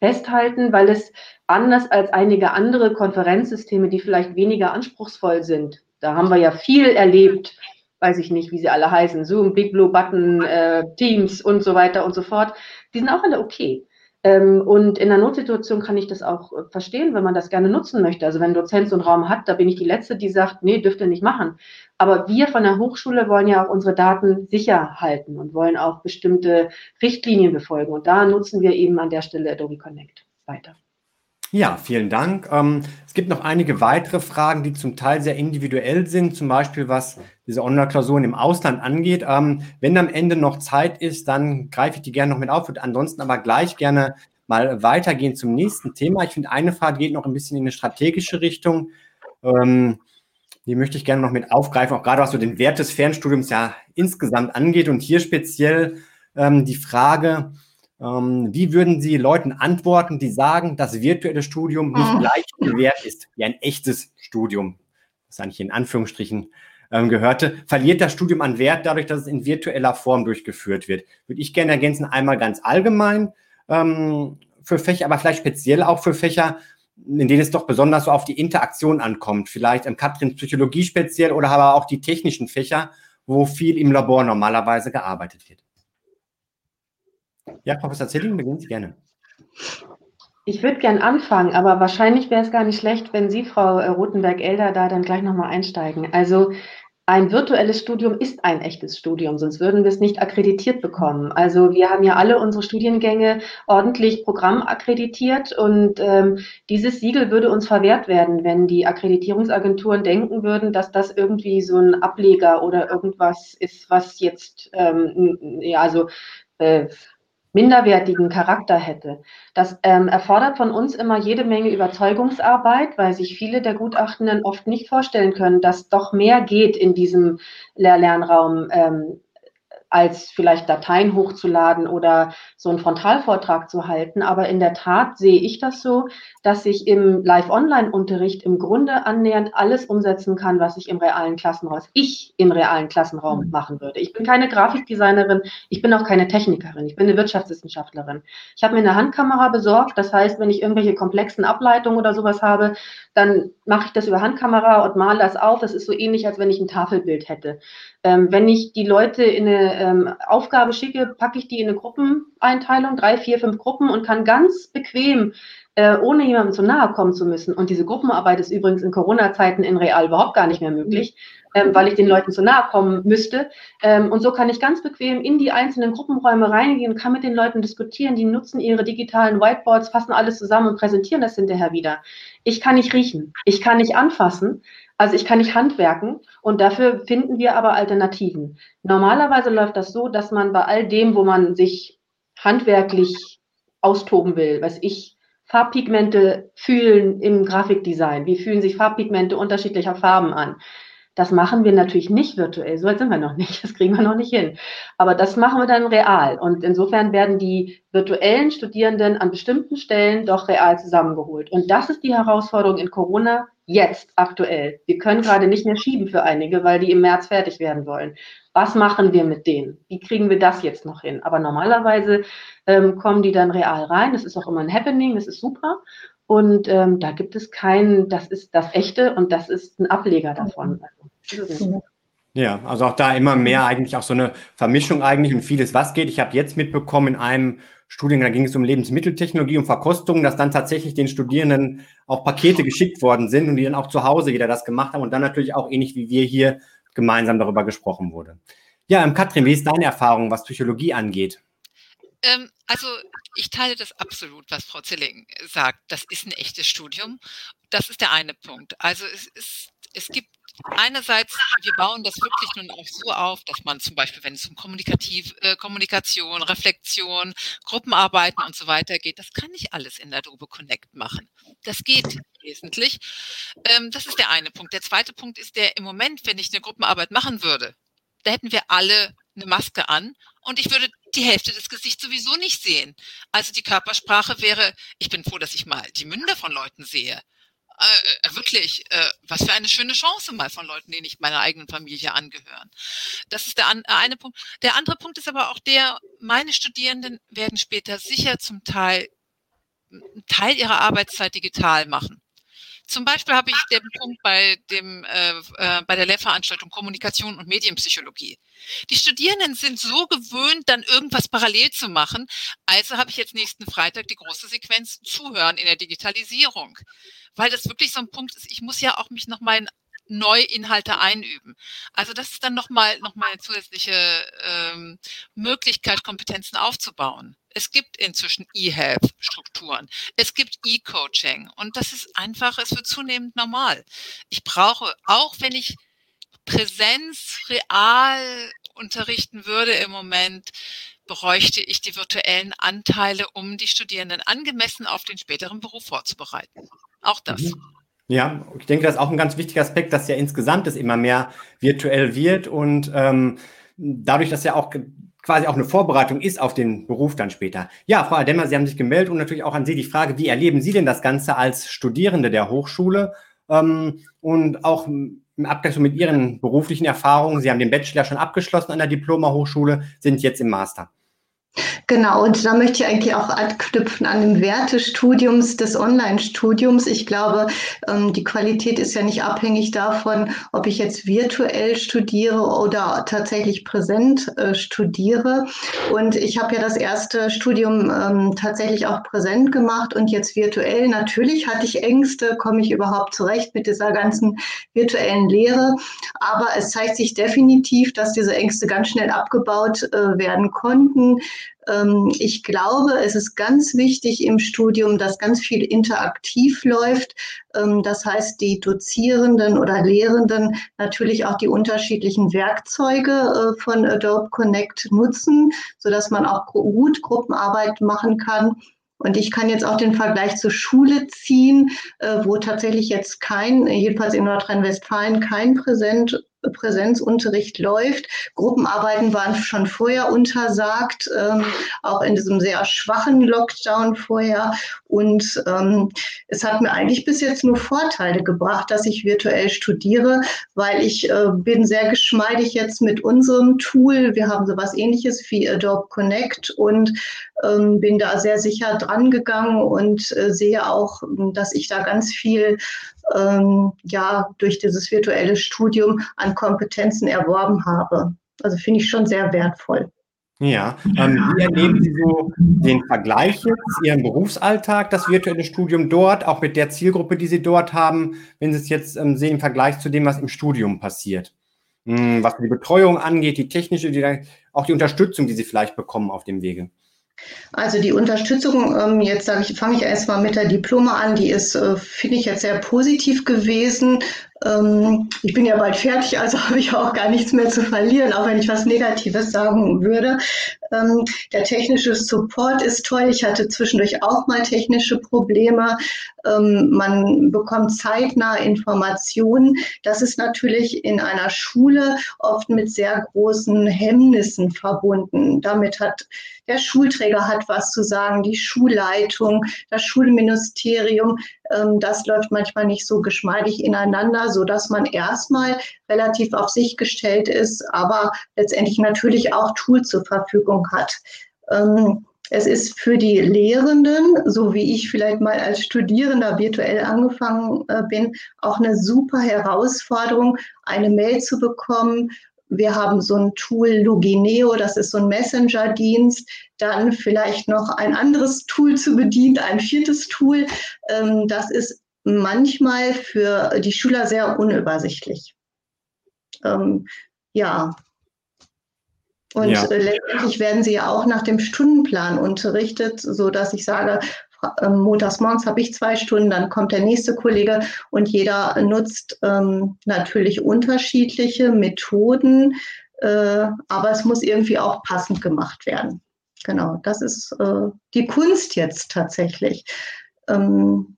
festhalten, weil es anders als einige andere Konferenzsysteme, die vielleicht weniger anspruchsvoll sind, da haben wir ja viel erlebt, weiß ich nicht, wie sie alle heißen, Zoom, Big Blue Button, äh, Teams und so weiter und so fort, die sind auch alle okay. Ähm, und in einer Notsituation kann ich das auch äh, verstehen, wenn man das gerne nutzen möchte. Also wenn ein Dozent so einen Raum hat, da bin ich die Letzte, die sagt, nee, dürft ihr nicht machen. Aber wir von der Hochschule wollen ja auch unsere Daten sicher halten und wollen auch bestimmte Richtlinien befolgen. Und da nutzen wir eben an der Stelle Adobe Connect weiter. Ja, vielen Dank. Ähm, es gibt noch einige weitere Fragen, die zum Teil sehr individuell sind, zum Beispiel was diese Online-Klausuren im Ausland angeht. Ähm, wenn am Ende noch Zeit ist, dann greife ich die gerne noch mit auf, würde ansonsten aber gleich gerne mal weitergehen zum nächsten Thema. Ich finde, eine Frage geht noch ein bisschen in eine strategische Richtung. Ähm, die möchte ich gerne noch mit aufgreifen, auch gerade was so den Wert des Fernstudiums ja insgesamt angeht und hier speziell ähm, die Frage, ähm, wie würden Sie Leuten antworten, die sagen, das virtuelle Studium nicht oh. gleich viel wert ist wie ein echtes Studium, das eigentlich in Anführungsstrichen ähm, gehörte? Verliert das Studium an Wert dadurch, dass es in virtueller Form durchgeführt wird? Würde ich gerne ergänzen, einmal ganz allgemein ähm, für Fächer, aber vielleicht speziell auch für Fächer, in denen es doch besonders so auf die Interaktion ankommt. Vielleicht im Katrin Psychologie speziell oder aber auch die technischen Fächer, wo viel im Labor normalerweise gearbeitet wird. Ja, Professor Zilling, beginnen Sie gerne. Ich würde gern anfangen, aber wahrscheinlich wäre es gar nicht schlecht, wenn Sie, Frau Rothenberg-Elder, da dann gleich nochmal einsteigen. Also ein virtuelles Studium ist ein echtes Studium, sonst würden wir es nicht akkreditiert bekommen. Also wir haben ja alle unsere Studiengänge ordentlich programmakkreditiert und ähm, dieses Siegel würde uns verwehrt werden, wenn die Akkreditierungsagenturen denken würden, dass das irgendwie so ein Ableger oder irgendwas ist, was jetzt ähm, ja also äh, minderwertigen Charakter hätte. Das ähm, erfordert von uns immer jede Menge Überzeugungsarbeit, weil sich viele der Gutachtenden oft nicht vorstellen können, dass doch mehr geht in diesem Lehr-Lernraum ähm, als vielleicht Dateien hochzuladen oder so einen Frontalvortrag zu halten. Aber in der Tat sehe ich das so, dass ich im Live-Online-Unterricht im Grunde annähernd alles umsetzen kann, was ich im realen Klassenraum, ich im realen Klassenraum mhm. machen würde. Ich bin keine Grafikdesignerin, ich bin auch keine Technikerin, ich bin eine Wirtschaftswissenschaftlerin. Ich habe mir eine Handkamera besorgt, das heißt, wenn ich irgendwelche komplexen Ableitungen oder sowas habe, dann mache ich das über Handkamera und male das auf. Das ist so ähnlich, als wenn ich ein Tafelbild hätte. Ähm, wenn ich die Leute in eine ähm, Aufgabe schicke, packe ich die in eine Gruppeneinteilung, drei, vier, fünf Gruppen und kann ganz bequem, äh, ohne jemandem zu nahe kommen zu müssen. Und diese Gruppenarbeit ist übrigens in Corona-Zeiten in real überhaupt gar nicht mehr möglich, ähm, weil ich den Leuten zu nahe kommen müsste. Ähm, und so kann ich ganz bequem in die einzelnen Gruppenräume reingehen, kann mit den Leuten diskutieren. Die nutzen ihre digitalen Whiteboards, fassen alles zusammen und präsentieren das hinterher wieder. Ich kann nicht riechen, ich kann nicht anfassen. Also ich kann nicht handwerken und dafür finden wir aber Alternativen. Normalerweise läuft das so, dass man bei all dem, wo man sich handwerklich austoben will, was ich Farbpigmente fühlen im Grafikdesign. Wie fühlen sich Farbpigmente unterschiedlicher Farben an? Das machen wir natürlich nicht virtuell. So weit sind wir noch nicht. Das kriegen wir noch nicht hin. Aber das machen wir dann real. Und insofern werden die virtuellen Studierenden an bestimmten Stellen doch real zusammengeholt. Und das ist die Herausforderung in Corona jetzt aktuell. Wir können gerade nicht mehr schieben für einige, weil die im März fertig werden wollen. Was machen wir mit denen? Wie kriegen wir das jetzt noch hin? Aber normalerweise ähm, kommen die dann real rein. Das ist auch immer ein Happening. Das ist super. Und ähm, da gibt es keinen, das ist das Echte und das ist ein Ableger davon. Ja, also auch da immer mehr eigentlich auch so eine Vermischung eigentlich und vieles, was geht. Ich habe jetzt mitbekommen in einem Studiengang, ging es um Lebensmitteltechnologie und Verkostung, dass dann tatsächlich den Studierenden auch Pakete geschickt worden sind und die dann auch zu Hause wieder das gemacht haben und dann natürlich auch ähnlich wie wir hier gemeinsam darüber gesprochen wurde. Ja, ähm, Katrin, wie ist deine Erfahrung, was Psychologie angeht? Ähm, also ich teile das absolut, was Frau Zilling sagt. Das ist ein echtes Studium. Das ist der eine Punkt. Also es, ist, es gibt einerseits, wir bauen das wirklich nun auch so auf, dass man zum Beispiel, wenn es um Kommunikativ, äh, Kommunikation, Reflexion, Gruppenarbeiten und so weiter geht, das kann ich alles in Adobe Connect machen. Das geht wesentlich. Ähm, das ist der eine Punkt. Der zweite Punkt ist der, im Moment, wenn ich eine Gruppenarbeit machen würde, da hätten wir alle eine Maske an und ich würde die Hälfte des Gesichts sowieso nicht sehen. Also die Körpersprache wäre, ich bin froh, dass ich mal die Münder von Leuten sehe. Äh, äh, wirklich, äh, was für eine schöne Chance mal von Leuten, die nicht meiner eigenen Familie angehören. Das ist der an, eine Punkt. Der andere Punkt ist aber auch der, meine Studierenden werden später sicher zum Teil Teil ihrer Arbeitszeit digital machen. Zum Beispiel habe ich den Punkt bei, dem, äh, äh, bei der Lehrveranstaltung Kommunikation und Medienpsychologie. Die Studierenden sind so gewöhnt, dann irgendwas parallel zu machen. Also habe ich jetzt nächsten Freitag die große Sequenz Zuhören in der Digitalisierung. Weil das wirklich so ein Punkt ist, ich muss ja auch mich nochmal in neue Inhalte einüben. Also das ist dann nochmal noch mal eine zusätzliche ähm, Möglichkeit, Kompetenzen aufzubauen. Es gibt inzwischen E-Health-Strukturen. Es gibt E-Coaching. Und das ist einfach, es wird zunehmend normal. Ich brauche, auch wenn ich Präsenz real unterrichten würde im Moment, bräuchte ich die virtuellen Anteile, um die Studierenden angemessen auf den späteren Beruf vorzubereiten. Auch das. Mhm. Ja, ich denke, das ist auch ein ganz wichtiger Aspekt, dass ja insgesamt es immer mehr virtuell wird und ähm, dadurch, dass ja auch quasi auch eine Vorbereitung ist auf den Beruf dann später. Ja, Frau Ademmer, Sie haben sich gemeldet und natürlich auch an Sie die Frage, wie erleben Sie denn das Ganze als Studierende der Hochschule ähm, und auch im Abgleich mit Ihren beruflichen Erfahrungen? Sie haben den Bachelor schon abgeschlossen an der Diploma-Hochschule, sind jetzt im Master. Genau, und da möchte ich eigentlich auch anknüpfen an den Wert des Studiums, des Online-Studiums. Ich glaube, ähm, die Qualität ist ja nicht abhängig davon, ob ich jetzt virtuell studiere oder tatsächlich präsent äh, studiere. Und ich habe ja das erste Studium ähm, tatsächlich auch präsent gemacht und jetzt virtuell. Natürlich hatte ich Ängste, komme ich überhaupt zurecht mit dieser ganzen virtuellen Lehre. Aber es zeigt sich definitiv, dass diese Ängste ganz schnell abgebaut äh, werden konnten. Ähm, ich glaube, es ist ganz wichtig im Studium, dass ganz viel interaktiv läuft. Ähm, das heißt, die Dozierenden oder Lehrenden natürlich auch die unterschiedlichen Werkzeuge äh, von Adobe Connect nutzen, sodass man auch gut Gruppenarbeit machen kann. Und ich kann jetzt auch den Vergleich zur Schule ziehen, äh, wo tatsächlich jetzt kein, jedenfalls in Nordrhein-Westfalen, kein Präsent Präsenzunterricht läuft. Gruppenarbeiten waren schon vorher untersagt, ähm, auch in diesem sehr schwachen Lockdown vorher. Und ähm, es hat mir eigentlich bis jetzt nur Vorteile gebracht, dass ich virtuell studiere, weil ich äh, bin sehr geschmeidig jetzt mit unserem Tool. Wir haben sowas ähnliches wie Adobe Connect und ähm, bin da sehr sicher dran gegangen und äh, sehe auch, dass ich da ganz viel ähm, ja durch dieses virtuelle Studium an Kompetenzen erworben habe. Also finde ich schon sehr wertvoll. Ja, ähm, wie erleben Sie so den Vergleich jetzt, Ihren Berufsalltag, das virtuelle Studium dort, auch mit der Zielgruppe, die Sie dort haben, wenn Sie es jetzt ähm, sehen im Vergleich zu dem, was im Studium passiert? Hm, was die Betreuung angeht, die technische, die, auch die Unterstützung, die Sie vielleicht bekommen auf dem Wege? Also die Unterstützung, ähm, jetzt sage ich, fange ich erstmal mit der Diploma an, die ist, äh, finde ich jetzt sehr positiv gewesen. Ähm, ich bin ja bald fertig, also habe ich auch gar nichts mehr zu verlieren, auch wenn ich was Negatives sagen würde. Ähm, der technische Support ist toll. Ich hatte zwischendurch auch mal technische Probleme. Ähm, man bekommt zeitnah Informationen. Das ist natürlich in einer Schule oft mit sehr großen Hemmnissen verbunden. Damit hat der Schulträger hat was zu sagen, die Schulleitung, das Schulministerium. Ähm, das läuft manchmal nicht so geschmeidig ineinander, so dass man erstmal relativ auf sich gestellt ist, aber letztendlich natürlich auch Tools zur Verfügung hat. Ähm, es ist für die Lehrenden, so wie ich vielleicht mal als Studierender virtuell angefangen äh, bin, auch eine super Herausforderung, eine Mail zu bekommen. Wir haben so ein Tool Lugineo, das ist so ein Messenger-Dienst. Dann vielleicht noch ein anderes Tool zu bedienen, ein viertes Tool. Ähm, das ist manchmal für die Schüler sehr unübersichtlich. Ähm, ja. Und ja. Letztendlich werden sie ja auch nach dem Stundenplan unterrichtet, so dass ich sage, montags morgens habe ich zwei Stunden, dann kommt der nächste Kollege und jeder nutzt ähm, natürlich unterschiedliche Methoden, äh, aber es muss irgendwie auch passend gemacht werden. Genau, das ist äh, die Kunst jetzt tatsächlich. Ähm,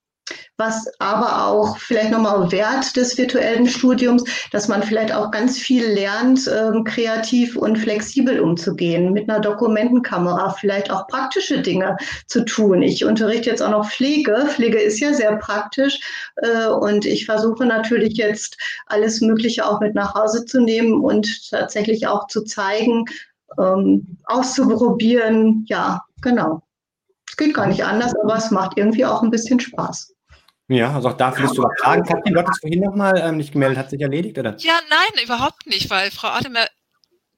was aber auch vielleicht nochmal Wert des virtuellen Studiums, dass man vielleicht auch ganz viel lernt, ähm, kreativ und flexibel umzugehen, mit einer Dokumentenkamera, vielleicht auch praktische Dinge zu tun. Ich unterrichte jetzt auch noch Pflege. Pflege ist ja sehr praktisch äh, und ich versuche natürlich jetzt alles Mögliche auch mit nach Hause zu nehmen und tatsächlich auch zu zeigen, ähm, auszuprobieren. Ja, genau. Es geht gar nicht anders, aber es macht irgendwie auch ein bisschen Spaß. Ja, also auch da willst du fragen. Katrin, du hattest vorhin nochmal ähm, nicht gemeldet, hat sich erledigt, oder? Ja, nein, überhaupt nicht, weil Frau Ademer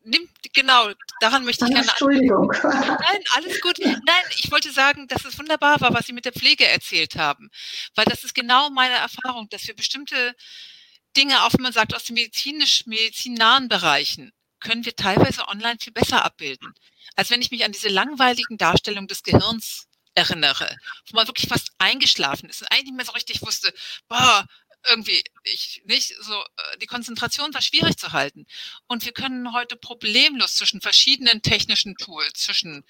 nimmt, genau, daran möchte ich gerne. Entschuldigung. Nein, alles gut. Nein, ich wollte sagen, dass es wunderbar war, was Sie mit der Pflege erzählt haben. Weil das ist genau meine Erfahrung, dass wir bestimmte Dinge, auch wenn man sagt, aus den medizinisch, medizinnahen Bereichen, können wir teilweise online viel besser abbilden. Als wenn ich mich an diese langweiligen Darstellungen des Gehirns erinnere, wo man wirklich fast eingeschlafen ist und eigentlich nicht mehr so richtig wusste, boah, irgendwie ich nicht so äh, die Konzentration war schwierig zu halten und wir können heute problemlos zwischen verschiedenen technischen Tools zwischen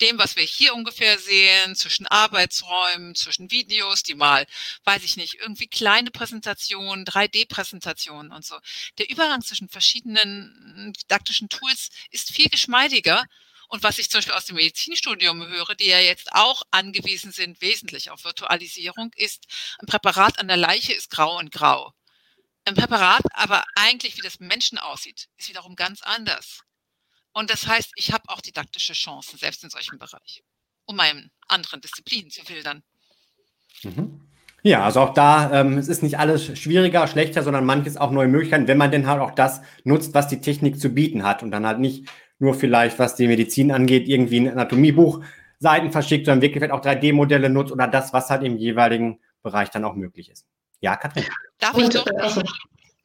dem, was wir hier ungefähr sehen, zwischen Arbeitsräumen, zwischen Videos, die mal, weiß ich nicht, irgendwie kleine Präsentationen, 3D-Präsentationen und so. Der Übergang zwischen verschiedenen didaktischen Tools ist viel geschmeidiger und was ich zum Beispiel aus dem Medizinstudium höre, die ja jetzt auch angewiesen sind, wesentlich auf Virtualisierung, ist, ein Präparat an der Leiche ist grau und grau. Ein Präparat, aber eigentlich, wie das Menschen aussieht, ist wiederum ganz anders. Und das heißt, ich habe auch didaktische Chancen, selbst in solchem Bereich, um meinen anderen Disziplinen zu wildern. Mhm. Ja, also auch da, ähm, es ist nicht alles schwieriger, schlechter, sondern manches auch neue Möglichkeiten, wenn man denn halt auch das nutzt, was die Technik zu bieten hat und dann halt nicht nur vielleicht, was die Medizin angeht, irgendwie ein Anatomiebuch Seiten verschickt, sondern wirklich auch 3D-Modelle nutzt oder das, was halt im jeweiligen Bereich dann auch möglich ist. Ja, Katrin. Darf ich doch? Also,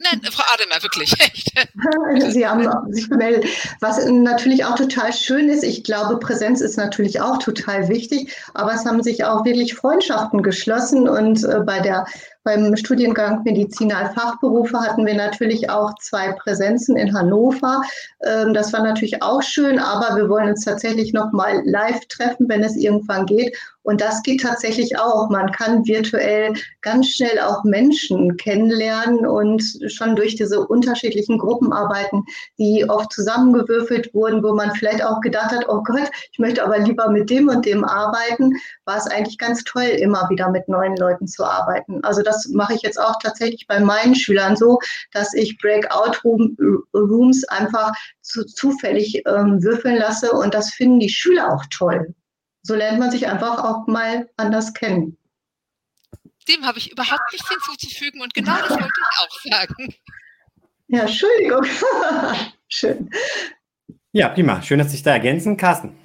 Nein, Frau Ademer, wirklich. Sie haben sich gemeldet. Was natürlich auch total schön ist, ich glaube, Präsenz ist natürlich auch total wichtig, aber es haben sich auch wirklich Freundschaften geschlossen und äh, bei der beim Studiengang Medizinalfachberufe hatten wir natürlich auch zwei Präsenzen in Hannover. Ähm, das war natürlich auch schön, aber wir wollen uns tatsächlich noch mal live treffen, wenn es irgendwann geht. Und das geht tatsächlich auch. Man kann virtuell ganz schnell auch Menschen kennenlernen und schon durch diese unterschiedlichen Gruppenarbeiten, die oft zusammengewürfelt wurden, wo man vielleicht auch gedacht hat, oh Gott, ich möchte aber lieber mit dem und dem arbeiten, war es eigentlich ganz toll, immer wieder mit neuen Leuten zu arbeiten. Also das mache ich jetzt auch tatsächlich bei meinen Schülern so, dass ich Breakout-Rooms einfach zu, zufällig ähm, würfeln lasse und das finden die Schüler auch toll. So lernt man sich einfach auch mal anders kennen. Dem habe ich überhaupt nichts hinzuzufügen und genau das wollte ich auch sagen. Ja, Entschuldigung. Schön. Ja, prima. Schön, dass sich da ergänzen. Carsten.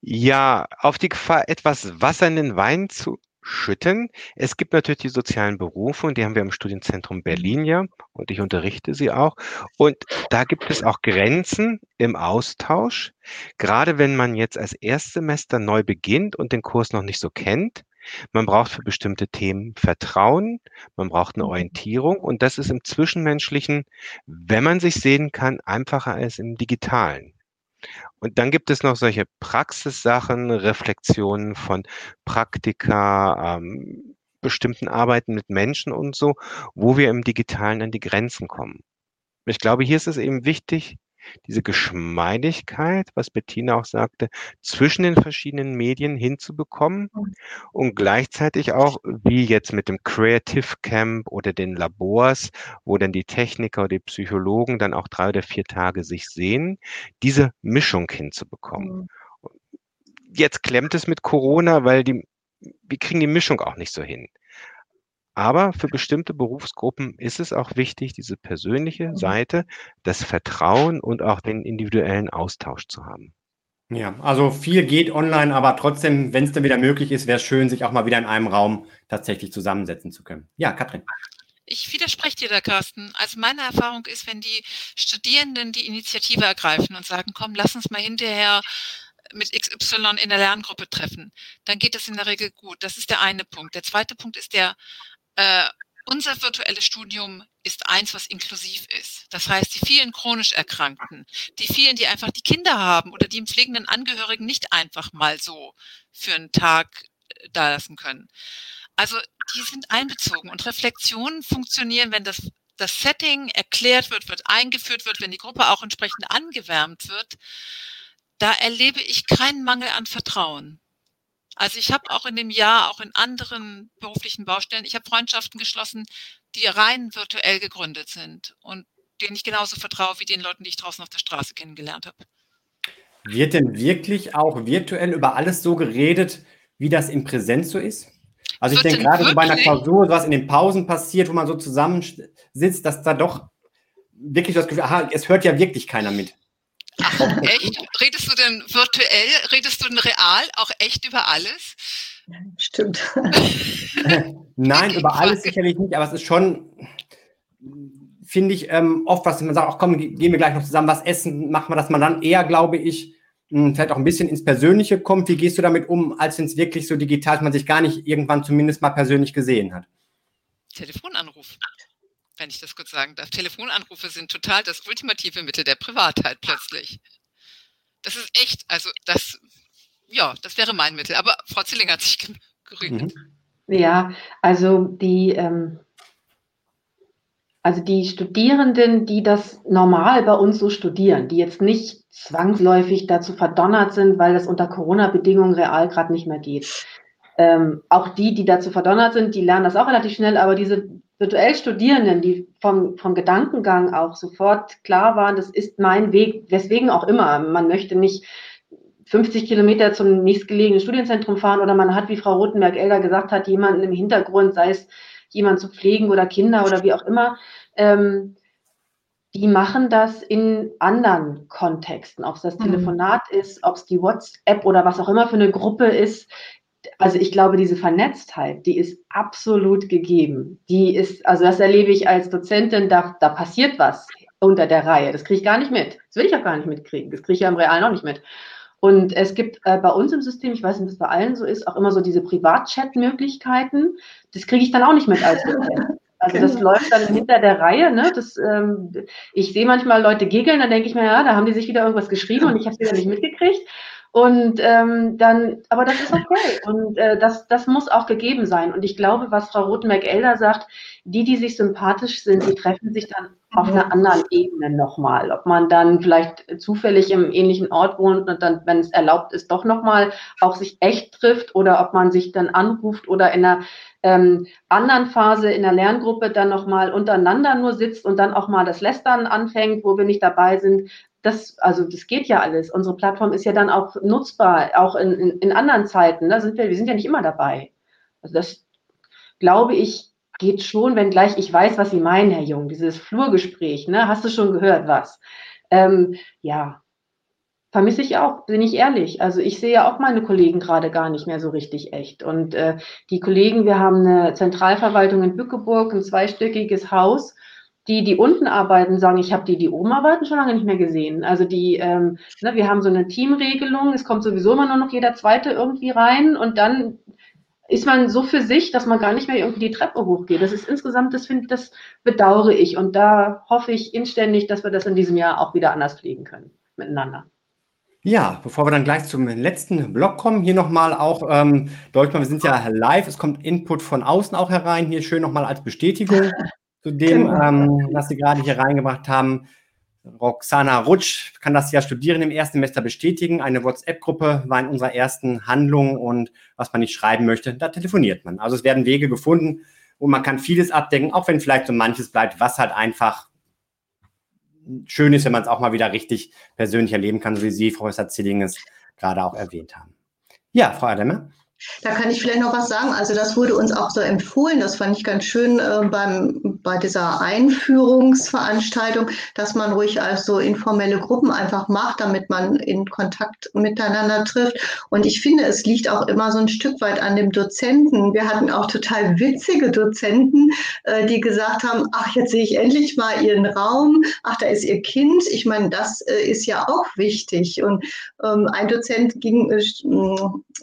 Ja, auf die Gefahr, etwas Wasser in den Wein zu schütten. Es gibt natürlich die sozialen Berufe und die haben wir im Studienzentrum Berlin ja und ich unterrichte sie auch. Und da gibt es auch Grenzen im Austausch. Gerade wenn man jetzt als Erstsemester neu beginnt und den Kurs noch nicht so kennt. Man braucht für bestimmte Themen Vertrauen, man braucht eine Orientierung und das ist im Zwischenmenschlichen, wenn man sich sehen kann, einfacher als im Digitalen. Und dann gibt es noch solche Praxissachen, Reflexionen von Praktika, ähm, bestimmten Arbeiten mit Menschen und so, wo wir im Digitalen an die Grenzen kommen. Ich glaube, hier ist es eben wichtig, diese Geschmeidigkeit, was Bettina auch sagte, zwischen den verschiedenen Medien hinzubekommen und gleichzeitig auch, wie jetzt mit dem Creative Camp oder den Labors, wo dann die Techniker oder die Psychologen dann auch drei oder vier Tage sich sehen, diese Mischung hinzubekommen. Mhm. Jetzt klemmt es mit Corona, weil die, wir kriegen die Mischung auch nicht so hin. Aber für bestimmte Berufsgruppen ist es auch wichtig, diese persönliche mhm. Seite, das Vertrauen und auch den individuellen Austausch zu haben. Ja, also viel geht online, aber trotzdem, wenn es dann wieder möglich ist, wäre es schön, sich auch mal wieder in einem Raum tatsächlich zusammensetzen zu können. Ja, Katrin. Ich widerspreche dir da, Carsten. Also meine Erfahrung ist, wenn die Studierenden die Initiative ergreifen und sagen, komm, lass uns mal hinterher mit XY in der Lerngruppe treffen, dann geht das in der Regel gut. Das ist der eine Punkt. Der zweite Punkt ist der äh, unser virtuelles Studium ist eins, was inklusiv ist. Das heißt, die vielen chronisch Erkrankten, die vielen, die einfach die Kinder haben oder die im pflegenden Angehörigen nicht einfach mal so für einen Tag äh, da lassen können. Also die sind einbezogen und Reflexionen funktionieren, wenn das, das Setting erklärt wird, wird eingeführt wird, wenn die Gruppe auch entsprechend angewärmt wird. Da erlebe ich keinen Mangel an Vertrauen. Also ich habe auch in dem Jahr, auch in anderen beruflichen Baustellen, ich habe Freundschaften geschlossen, die rein virtuell gegründet sind und denen ich genauso vertraue wie den Leuten, die ich draußen auf der Straße kennengelernt habe. Wird denn wirklich auch virtuell über alles so geredet, wie das in Präsenz so ist? Also ich denke gerade so bei einer Klausur, was in den Pausen passiert, wo man so zusammensitzt, dass da doch wirklich das Gefühl, aha, es hört ja wirklich keiner mit. Ach, echt? Redest du denn virtuell, redest du denn real auch echt über alles? Stimmt. Nein, über alles sicherlich nicht, aber es ist schon, finde ich, ähm, oft, was man sagt, ach komm, gehen wir gleich noch zusammen was essen, macht man, dass man dann eher, glaube ich, hm, vielleicht auch ein bisschen ins Persönliche kommt. Wie gehst du damit um, als wenn es wirklich so digital ist, man sich gar nicht irgendwann zumindest mal persönlich gesehen hat? Telefonanruf wenn ich das kurz sagen darf. Telefonanrufe sind total das ultimative Mittel der Privatheit plötzlich. Das ist echt, also das, ja, das wäre mein Mittel. Aber Frau Zilling hat sich gerügt. Mhm. Ja, also die, ähm, also die Studierenden, die das normal bei uns so studieren, die jetzt nicht zwangsläufig dazu verdonnert sind, weil das unter Corona-Bedingungen real gerade nicht mehr geht. Ähm, auch die, die dazu verdonnert sind, die lernen das auch relativ schnell, aber diese virtuell Studierenden, die vom, vom Gedankengang auch sofort klar waren, das ist mein Weg, weswegen auch immer. Man möchte nicht 50 Kilometer zum nächstgelegenen Studienzentrum fahren oder man hat, wie Frau Rotenberg-Elder gesagt hat, jemanden im Hintergrund, sei es jemand zu pflegen oder Kinder oder wie auch immer. Ähm, die machen das in anderen Kontexten, ob es das mhm. Telefonat ist, ob es die WhatsApp oder was auch immer für eine Gruppe ist, also ich glaube, diese Vernetztheit, die ist absolut gegeben. Die ist, also das erlebe ich als Dozentin, da, da passiert was unter der Reihe. Das kriege ich gar nicht mit. Das will ich auch gar nicht mitkriegen. Das kriege ich ja im Real noch nicht mit. Und es gibt äh, bei uns im System, ich weiß nicht, ob es bei allen so ist, auch immer so diese Privatchat-Möglichkeiten. Das kriege ich dann auch nicht mit als Dozent. Also das genau. läuft dann hinter der Reihe. Ne? Das, ähm, ich sehe manchmal Leute giggeln, dann denke ich mir, ja, da haben die sich wieder irgendwas geschrieben und ich habe es wieder nicht mitgekriegt. Und ähm, dann, aber das ist okay. Und äh, das, das muss auch gegeben sein. Und ich glaube, was Frau Rotenberg-Elder sagt, die, die sich sympathisch sind, die treffen sich dann auf einer anderen Ebene nochmal. Ob man dann vielleicht zufällig im ähnlichen Ort wohnt und dann, wenn es erlaubt ist, doch nochmal auch sich echt trifft oder ob man sich dann anruft oder in einer ähm, anderen Phase in der Lerngruppe dann nochmal untereinander nur sitzt und dann auch mal das Lästern anfängt, wo wir nicht dabei sind das, also das geht ja alles. Unsere Plattform ist ja dann auch nutzbar, auch in, in, in anderen Zeiten. Da sind wir, wir sind ja nicht immer dabei. Also das glaube ich geht schon, wenngleich ich weiß, was Sie meinen, Herr Jung. Dieses Flurgespräch, ne? Hast du schon gehört, was? Ähm, ja, vermisse ich auch, bin ich ehrlich. Also ich sehe ja auch meine Kollegen gerade gar nicht mehr so richtig echt. Und äh, die Kollegen, wir haben eine Zentralverwaltung in Bückeburg, ein zweistöckiges Haus die, die unten arbeiten, sagen, ich habe die, die oben arbeiten, schon lange nicht mehr gesehen. Also die, ähm, ne, wir haben so eine Teamregelung, es kommt sowieso immer nur noch jeder Zweite irgendwie rein und dann ist man so für sich, dass man gar nicht mehr irgendwie die Treppe hochgeht. Das ist insgesamt, das finde das bedauere ich und da hoffe ich inständig, dass wir das in diesem Jahr auch wieder anders pflegen können miteinander. Ja, bevor wir dann gleich zum letzten Block kommen, hier nochmal auch ähm, Deutschland, wir sind ja live, es kommt Input von außen auch herein, hier schön nochmal als Bestätigung zu dem, genau. ähm, was Sie gerade hier reingebracht haben. Roxana Rutsch kann das ja studieren im ersten Semester bestätigen. Eine WhatsApp-Gruppe war in unserer ersten Handlung und was man nicht schreiben möchte, da telefoniert man. Also es werden Wege gefunden und man kann vieles abdecken, auch wenn vielleicht so manches bleibt, was halt einfach schön ist, wenn man es auch mal wieder richtig persönlich erleben kann, so wie Sie, Frau Zilling, es gerade auch erwähnt haben. Ja, Frau Ademmer. Da kann ich vielleicht noch was sagen. Also das wurde uns auch so empfohlen. Das fand ich ganz schön äh, beim, bei dieser Einführungsveranstaltung, dass man ruhig als so informelle Gruppen einfach macht, damit man in Kontakt miteinander trifft. Und ich finde, es liegt auch immer so ein Stück weit an dem Dozenten. Wir hatten auch total witzige Dozenten, äh, die gesagt haben, ach, jetzt sehe ich endlich mal ihren Raum. Ach, da ist ihr Kind. Ich meine, das äh, ist ja auch wichtig. Und ähm, ein Dozent ging, äh,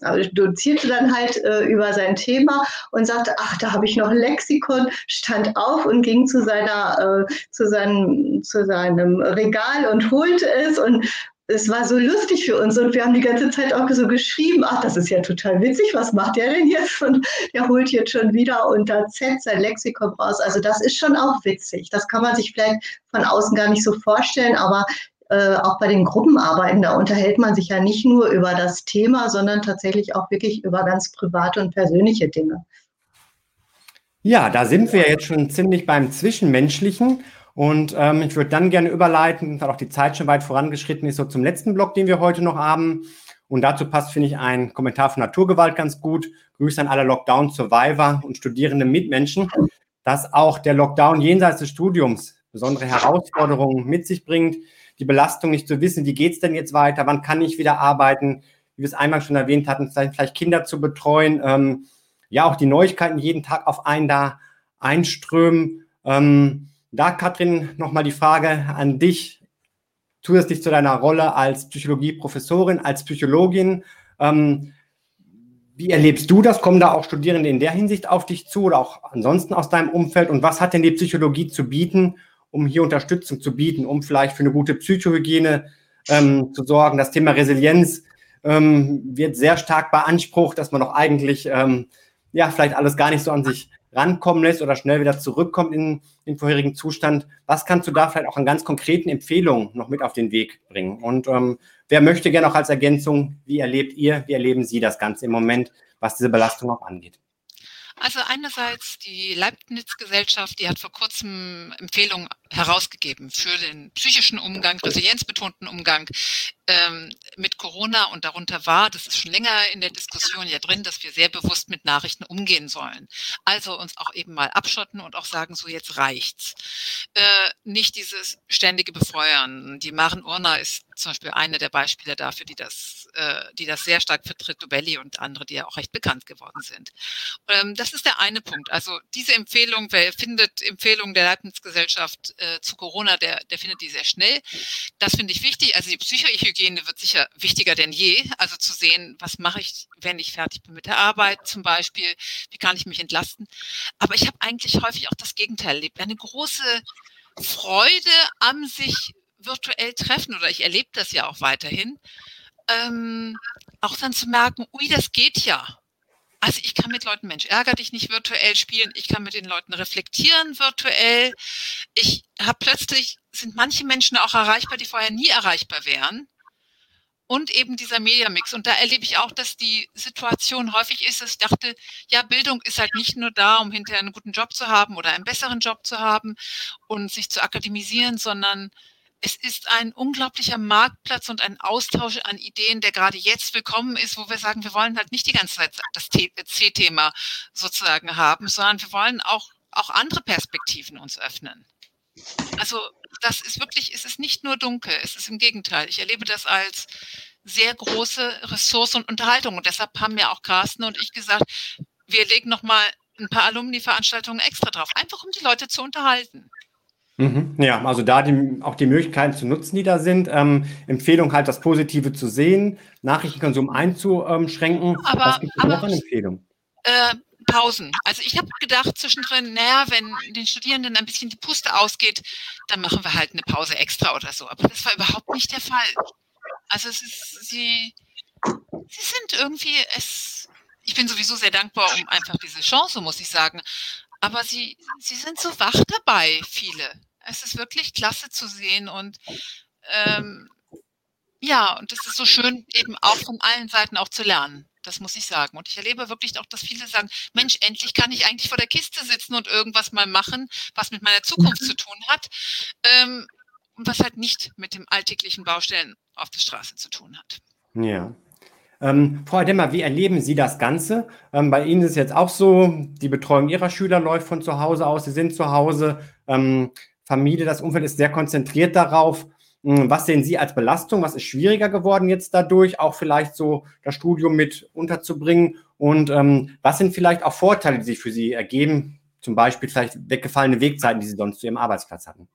äh dozierte dann halt äh, über sein Thema und sagte, ach, da habe ich noch Lexikon, stand auf und ging zu seiner, äh, zu seinem, zu seinem Regal und holte es und es war so lustig für uns und wir haben die ganze Zeit auch so geschrieben, ach, das ist ja total witzig, was macht der denn jetzt? Und der holt jetzt schon wieder unter Z sein Lexikon raus. Also das ist schon auch witzig. Das kann man sich vielleicht von außen gar nicht so vorstellen, aber äh, auch bei den Gruppenarbeiten, da unterhält man sich ja nicht nur über das Thema, sondern tatsächlich auch wirklich über ganz private und persönliche Dinge. Ja, da sind wir jetzt schon ziemlich beim Zwischenmenschlichen. Und ähm, ich würde dann gerne überleiten, weil auch die Zeit schon weit vorangeschritten ist, so zum letzten Block, den wir heute noch haben. Und dazu passt, finde ich, ein Kommentar von Naturgewalt ganz gut. Grüße an alle Lockdown-Survivor und studierende Mitmenschen, dass auch der Lockdown jenseits des Studiums besondere Herausforderungen mit sich bringt. Die Belastung nicht zu wissen, wie geht es denn jetzt weiter, wann kann ich wieder arbeiten, wie wir es einmal schon erwähnt hatten, vielleicht Kinder zu betreuen. Ähm, ja, auch die Neuigkeiten jeden Tag auf einen da einströmen. Ähm, da, Katrin, nochmal die Frage an dich, zusätzlich zu deiner Rolle als Psychologieprofessorin, als Psychologin. Ähm, wie erlebst du das? Kommen da auch Studierende in der Hinsicht auf dich zu oder auch ansonsten aus deinem Umfeld? Und was hat denn die Psychologie zu bieten, um hier Unterstützung zu bieten, um vielleicht für eine gute Psychohygiene ähm, zu sorgen? Das Thema Resilienz ähm, wird sehr stark beansprucht, dass man doch eigentlich ähm, ja vielleicht alles gar nicht so an sich rankommen lässt oder schnell wieder zurückkommt in den vorherigen Zustand. Was kannst du da vielleicht auch an ganz konkreten Empfehlungen noch mit auf den Weg bringen? Und ähm, wer möchte gerne auch als Ergänzung, wie erlebt ihr, wie erleben Sie das Ganze im Moment, was diese Belastung auch angeht? Also einerseits die Leibniz-Gesellschaft, die hat vor kurzem Empfehlungen herausgegeben für den psychischen Umgang, resilienzbetonten Umgang ähm, mit Corona und darunter war, das ist schon länger in der Diskussion ja drin, dass wir sehr bewusst mit Nachrichten umgehen sollen. Also uns auch eben mal abschotten und auch sagen, so jetzt reicht's. Äh, nicht dieses ständige Befeuern. Die Maren Urner ist zum Beispiel eine der Beispiele dafür, die das, äh, die das sehr stark vertritt, Dobelli und andere, die ja auch recht bekannt geworden sind. Ähm, das ist der eine Punkt. Also diese Empfehlung, wer findet Empfehlungen der Leibniz-Gesellschaft äh, zu Corona, der, der findet die sehr schnell. Das finde ich wichtig. Also die Psychohygiene wird sicher wichtiger denn je. Also zu sehen, was mache ich, wenn ich fertig bin mit der Arbeit zum Beispiel, wie kann ich mich entlasten. Aber ich habe eigentlich häufig auch das Gegenteil erlebt. Eine große Freude am sich virtuell treffen oder ich erlebe das ja auch weiterhin. Ähm, auch dann zu merken, ui, das geht ja. Also ich kann mit Leuten, Mensch, ärger dich nicht virtuell spielen. Ich kann mit den Leuten reflektieren virtuell. Ich habe plötzlich, sind manche Menschen auch erreichbar, die vorher nie erreichbar wären. Und eben dieser Mediamix. Und da erlebe ich auch, dass die Situation häufig ist, dass ich dachte, ja, Bildung ist halt nicht nur da, um hinterher einen guten Job zu haben oder einen besseren Job zu haben und sich zu akademisieren, sondern es ist ein unglaublicher Marktplatz und ein Austausch an Ideen, der gerade jetzt willkommen ist, wo wir sagen, wir wollen halt nicht die ganze Zeit das C-Thema sozusagen haben, sondern wir wollen auch, auch andere Perspektiven uns öffnen. Also das ist wirklich, es ist nicht nur dunkel, es ist im Gegenteil. Ich erlebe das als sehr große Ressource und Unterhaltung. Und deshalb haben ja auch Carsten und ich gesagt, wir legen nochmal ein paar Alumni-Veranstaltungen extra drauf, einfach um die Leute zu unterhalten. Mhm. Ja, also da die, auch die Möglichkeiten zu nutzen, die da sind. Ähm, Empfehlung halt, das Positive zu sehen, Nachrichtenkonsum einzuschränken. Aber, Was gibt es aber, noch an Empfehlung? Äh, Pausen. Also ich habe gedacht zwischendrin, naja, wenn den Studierenden ein bisschen die Puste ausgeht, dann machen wir halt eine Pause extra oder so. Aber das war überhaupt nicht der Fall. Also es ist, sie, sie sind irgendwie, es, ich bin sowieso sehr dankbar um einfach diese Chance, muss ich sagen. Aber sie, sie sind so wach dabei, viele es ist wirklich klasse zu sehen und ähm, ja, und es ist so schön, eben auch von allen Seiten auch zu lernen. Das muss ich sagen. Und ich erlebe wirklich auch, dass viele sagen, Mensch, endlich kann ich eigentlich vor der Kiste sitzen und irgendwas mal machen, was mit meiner Zukunft zu tun hat. Ähm, und was halt nicht mit dem alltäglichen Baustellen auf der Straße zu tun hat. Ja. Ähm, Frau Demmer, wie erleben Sie das Ganze? Ähm, bei Ihnen ist es jetzt auch so, die Betreuung Ihrer Schüler läuft von zu Hause aus, Sie sind zu Hause. Ähm, Familie, das Umfeld ist sehr konzentriert darauf. Hm, was sehen Sie als Belastung? Was ist schwieriger geworden jetzt dadurch, auch vielleicht so das Studium mit unterzubringen? Und ähm, was sind vielleicht auch Vorteile, die sich für Sie ergeben? Zum Beispiel vielleicht weggefallene Wegzeiten, die Sie sonst zu Ihrem Arbeitsplatz hatten?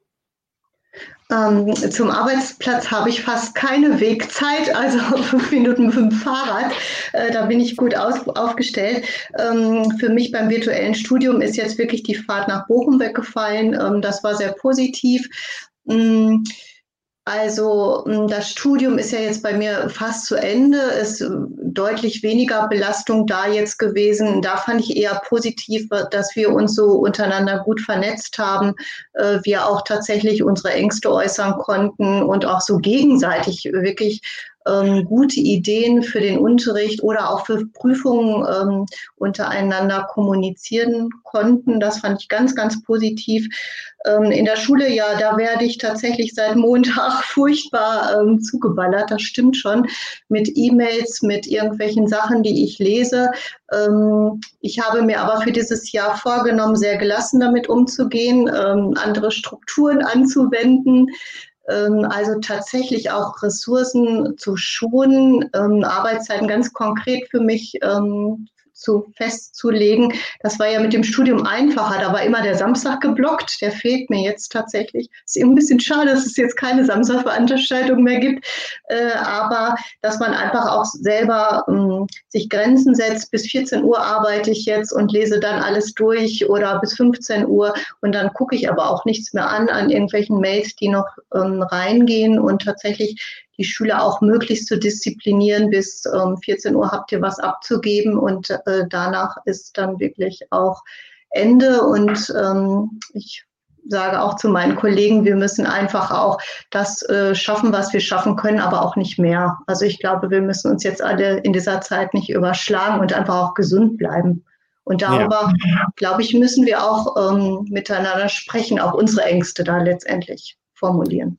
Ähm, zum Arbeitsplatz habe ich fast keine Wegzeit, also fünf Minuten mit dem Fahrrad. Äh, da bin ich gut aus, aufgestellt. Ähm, für mich beim virtuellen Studium ist jetzt wirklich die Fahrt nach Bochum weggefallen. Ähm, das war sehr positiv. Also hm, das Studium ist ja jetzt bei mir fast zu Ende. Es ist äh, deutlich weniger Belastung da jetzt gewesen. Da fand ich eher positiv, dass wir uns so untereinander gut vernetzt haben, äh, wir auch tatsächlich unsere Ängste äußern konnten und auch so gegenseitig wirklich ähm, gute Ideen für den Unterricht oder auch für Prüfungen ähm, untereinander kommunizieren konnten. Das fand ich ganz, ganz positiv. Ähm, in der Schule, ja, da werde ich tatsächlich seit Montag furchtbar ähm, zugeballert, das stimmt schon, mit E-Mails, mit irgendwelchen Sachen, die ich lese. Ähm, ich habe mir aber für dieses Jahr vorgenommen, sehr gelassen damit umzugehen, ähm, andere Strukturen anzuwenden. Ähm, also tatsächlich auch Ressourcen zu schonen, ähm, Arbeitszeiten ganz konkret für mich zu festzulegen. Das war ja mit dem Studium einfacher. Da war immer der Samstag geblockt. Der fehlt mir jetzt tatsächlich. Ist eben ein bisschen schade, dass es jetzt keine Samstagveranstaltung mehr gibt. Äh, aber dass man einfach auch selber ähm, sich Grenzen setzt. Bis 14 Uhr arbeite ich jetzt und lese dann alles durch oder bis 15 Uhr. Und dann gucke ich aber auch nichts mehr an an irgendwelchen Mails, die noch ähm, reingehen und tatsächlich die Schüler auch möglichst zu disziplinieren. Bis ähm, 14 Uhr habt ihr was abzugeben und äh, danach ist dann wirklich auch Ende. Und ähm, ich sage auch zu meinen Kollegen, wir müssen einfach auch das äh, schaffen, was wir schaffen können, aber auch nicht mehr. Also ich glaube, wir müssen uns jetzt alle in dieser Zeit nicht überschlagen und einfach auch gesund bleiben. Und darüber, ja. glaube ich, müssen wir auch ähm, miteinander sprechen, auch unsere Ängste da letztendlich formulieren.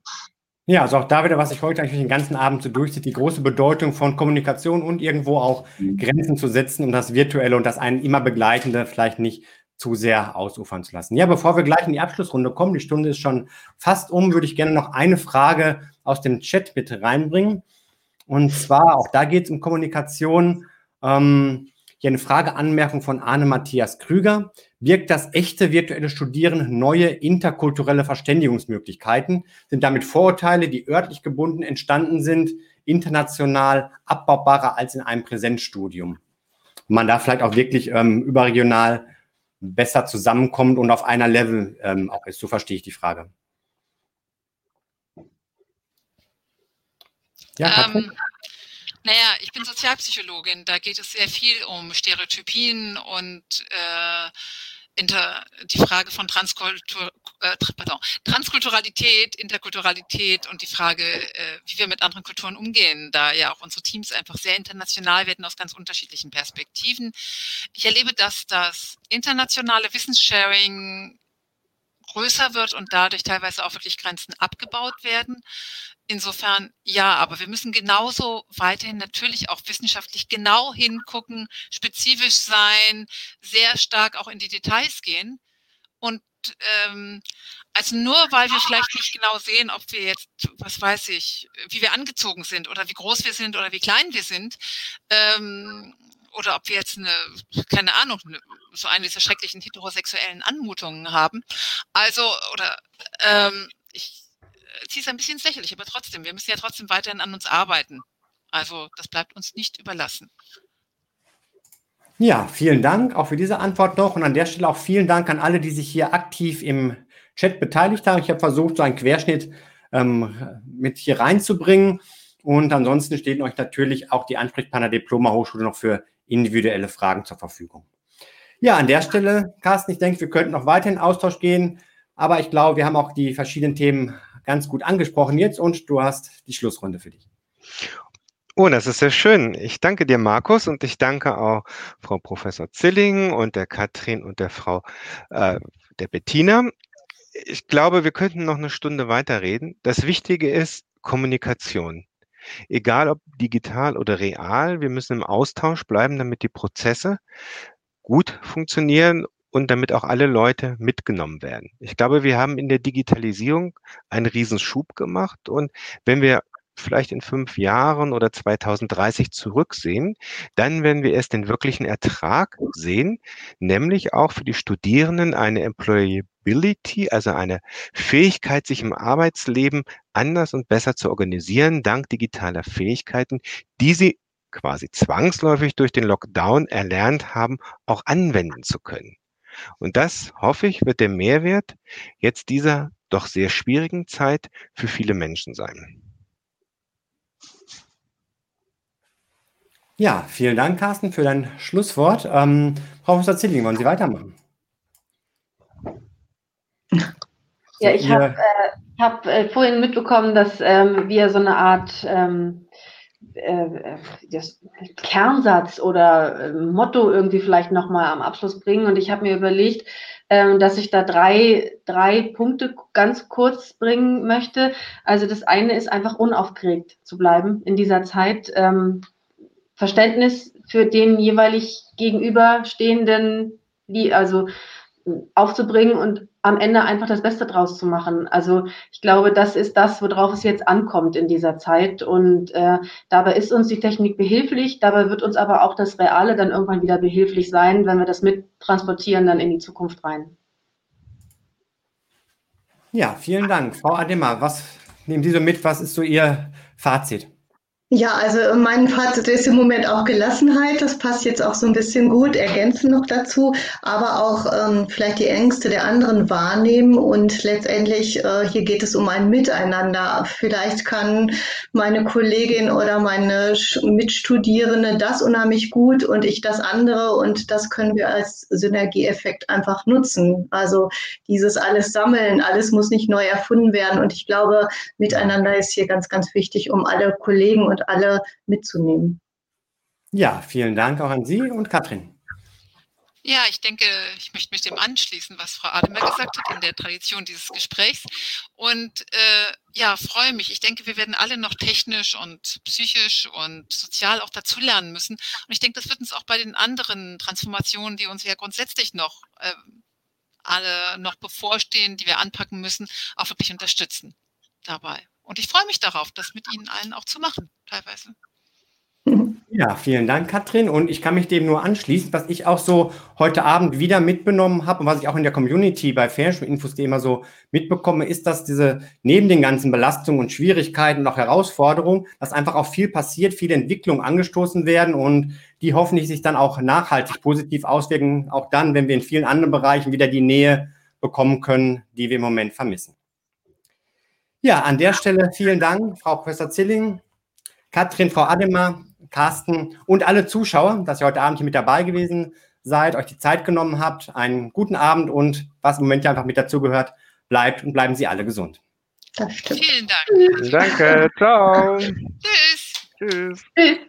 Ja, also auch da wieder, was sich heute eigentlich den ganzen Abend so durchzieht, die große Bedeutung von Kommunikation und irgendwo auch mhm. Grenzen zu setzen, um das Virtuelle und das einen immer Begleitende vielleicht nicht zu sehr ausufern zu lassen. Ja, bevor wir gleich in die Abschlussrunde kommen, die Stunde ist schon fast um, würde ich gerne noch eine Frage aus dem Chat bitte reinbringen. Und zwar, auch da geht es um Kommunikation. Ähm, hier eine Frageanmerkung von Arne Matthias Krüger. Birgt das echte virtuelle Studieren neue interkulturelle Verständigungsmöglichkeiten? Sind damit Vorurteile, die örtlich gebunden entstanden sind, international abbaubarer als in einem Präsenzstudium? Man da vielleicht auch wirklich ähm, überregional besser zusammenkommt und auf einer Level ähm, auch ist. So verstehe ich die Frage. Ja, ähm, naja, ich bin Sozialpsychologin. Da geht es sehr viel um Stereotypien und äh, inter, die Frage von Transkultur, äh, pardon, Transkulturalität, Interkulturalität und die Frage, äh, wie wir mit anderen Kulturen umgehen, da ja auch unsere Teams einfach sehr international werden aus ganz unterschiedlichen Perspektiven. Ich erlebe, dass das internationale Wissenssharing größer wird und dadurch teilweise auch wirklich Grenzen abgebaut werden. Insofern ja, aber wir müssen genauso weiterhin natürlich auch wissenschaftlich genau hingucken, spezifisch sein, sehr stark auch in die Details gehen. Und ähm, also nur weil wir vielleicht nicht genau sehen, ob wir jetzt, was weiß ich, wie wir angezogen sind oder wie groß wir sind oder wie klein wir sind, ähm, oder ob wir jetzt eine, keine Ahnung, so eine dieser schrecklichen heterosexuellen Anmutungen haben. Also, oder ähm, ich ziehe es ein bisschen ins Lächerliche, aber trotzdem, wir müssen ja trotzdem weiterhin an uns arbeiten. Also das bleibt uns nicht überlassen. Ja, vielen Dank auch für diese Antwort noch und an der Stelle auch vielen Dank an alle, die sich hier aktiv im Chat beteiligt haben. Ich habe versucht, so einen Querschnitt ähm, mit hier reinzubringen. Und ansonsten stehen euch natürlich auch die Ansprechpartner Diploma Hochschule noch für individuelle Fragen zur Verfügung. Ja, an der Stelle, Carsten, ich denke, wir könnten noch weiter in Austausch gehen, aber ich glaube, wir haben auch die verschiedenen Themen ganz gut angesprochen jetzt und du hast die Schlussrunde für dich. Oh, das ist sehr schön. Ich danke dir, Markus, und ich danke auch Frau Professor Zilling und der Katrin und der Frau äh, der Bettina. Ich glaube, wir könnten noch eine Stunde weiterreden. Das Wichtige ist Kommunikation. Egal ob digital oder real, wir müssen im Austausch bleiben, damit die Prozesse gut funktionieren und damit auch alle Leute mitgenommen werden. Ich glaube, wir haben in der Digitalisierung einen Riesenschub gemacht und wenn wir vielleicht in fünf Jahren oder 2030 zurücksehen, dann werden wir erst den wirklichen Ertrag sehen, nämlich auch für die Studierenden eine Employability, also eine Fähigkeit, sich im Arbeitsleben anders und besser zu organisieren, dank digitaler Fähigkeiten, die sie quasi zwangsläufig durch den Lockdown erlernt haben, auch anwenden zu können. Und das, hoffe ich, wird der Mehrwert jetzt dieser doch sehr schwierigen Zeit für viele Menschen sein. Ja, vielen Dank, Carsten, für dein Schlusswort. Ähm, Frau Professor Zilling, wollen Sie weitermachen? Ja, ich habe äh, hab, äh, vorhin mitbekommen, dass ähm, wir so eine Art ähm, äh, das Kernsatz oder äh, Motto irgendwie vielleicht nochmal am Abschluss bringen. Und ich habe mir überlegt, ähm, dass ich da drei, drei Punkte ganz kurz bringen möchte. Also das eine ist einfach unaufgeregt zu bleiben in dieser Zeit. Ähm, Verständnis für den jeweilig gegenüberstehenden, die also aufzubringen und am Ende einfach das Beste draus zu machen. Also ich glaube, das ist das, worauf es jetzt ankommt in dieser Zeit. Und äh, dabei ist uns die Technik behilflich, dabei wird uns aber auch das Reale dann irgendwann wieder behilflich sein, wenn wir das mittransportieren dann in die Zukunft rein. Ja, vielen Dank. Frau Adema, was nehmen Sie so mit? Was ist so Ihr Fazit? Ja, also mein Fazit ist im Moment auch Gelassenheit. Das passt jetzt auch so ein bisschen gut, ergänzen noch dazu, aber auch ähm, vielleicht die Ängste der anderen wahrnehmen und letztendlich äh, hier geht es um ein Miteinander. Vielleicht kann meine Kollegin oder meine Mitstudierende das unheimlich gut und ich das andere und das können wir als Synergieeffekt einfach nutzen. Also dieses alles sammeln, alles muss nicht neu erfunden werden und ich glaube, Miteinander ist hier ganz, ganz wichtig, um alle Kollegen und und alle mitzunehmen. Ja, vielen Dank auch an Sie und Katrin. Ja, ich denke, ich möchte mich dem anschließen, was Frau Ademer gesagt hat in der Tradition dieses Gesprächs. Und äh, ja, freue mich. Ich denke, wir werden alle noch technisch und psychisch und sozial auch dazulernen müssen. Und ich denke, das wird uns auch bei den anderen Transformationen, die uns ja grundsätzlich noch äh, alle noch bevorstehen, die wir anpacken müssen, auch wirklich unterstützen dabei. Und ich freue mich darauf, das mit Ihnen allen auch zu machen, teilweise. Ja, vielen Dank, Katrin. Und ich kann mich dem nur anschließen, was ich auch so heute Abend wieder mitgenommen habe und was ich auch in der Community bei Fernstuhl-Infos immer so mitbekomme, ist, dass diese neben den ganzen Belastungen und Schwierigkeiten und auch Herausforderungen, dass einfach auch viel passiert, viele Entwicklungen angestoßen werden und die hoffentlich sich dann auch nachhaltig positiv auswirken, auch dann, wenn wir in vielen anderen Bereichen wieder die Nähe bekommen können, die wir im Moment vermissen. Ja, an der Stelle vielen Dank, Frau Professor Zilling, Katrin, Frau Ademar, Carsten und alle Zuschauer, dass ihr heute Abend hier mit dabei gewesen seid, euch die Zeit genommen habt. Einen guten Abend und was im Moment ja einfach mit dazugehört, bleibt und bleiben Sie alle gesund. Das stimmt. Vielen Dank. Danke. Ciao. Tschüss. Tschüss. Tschüss.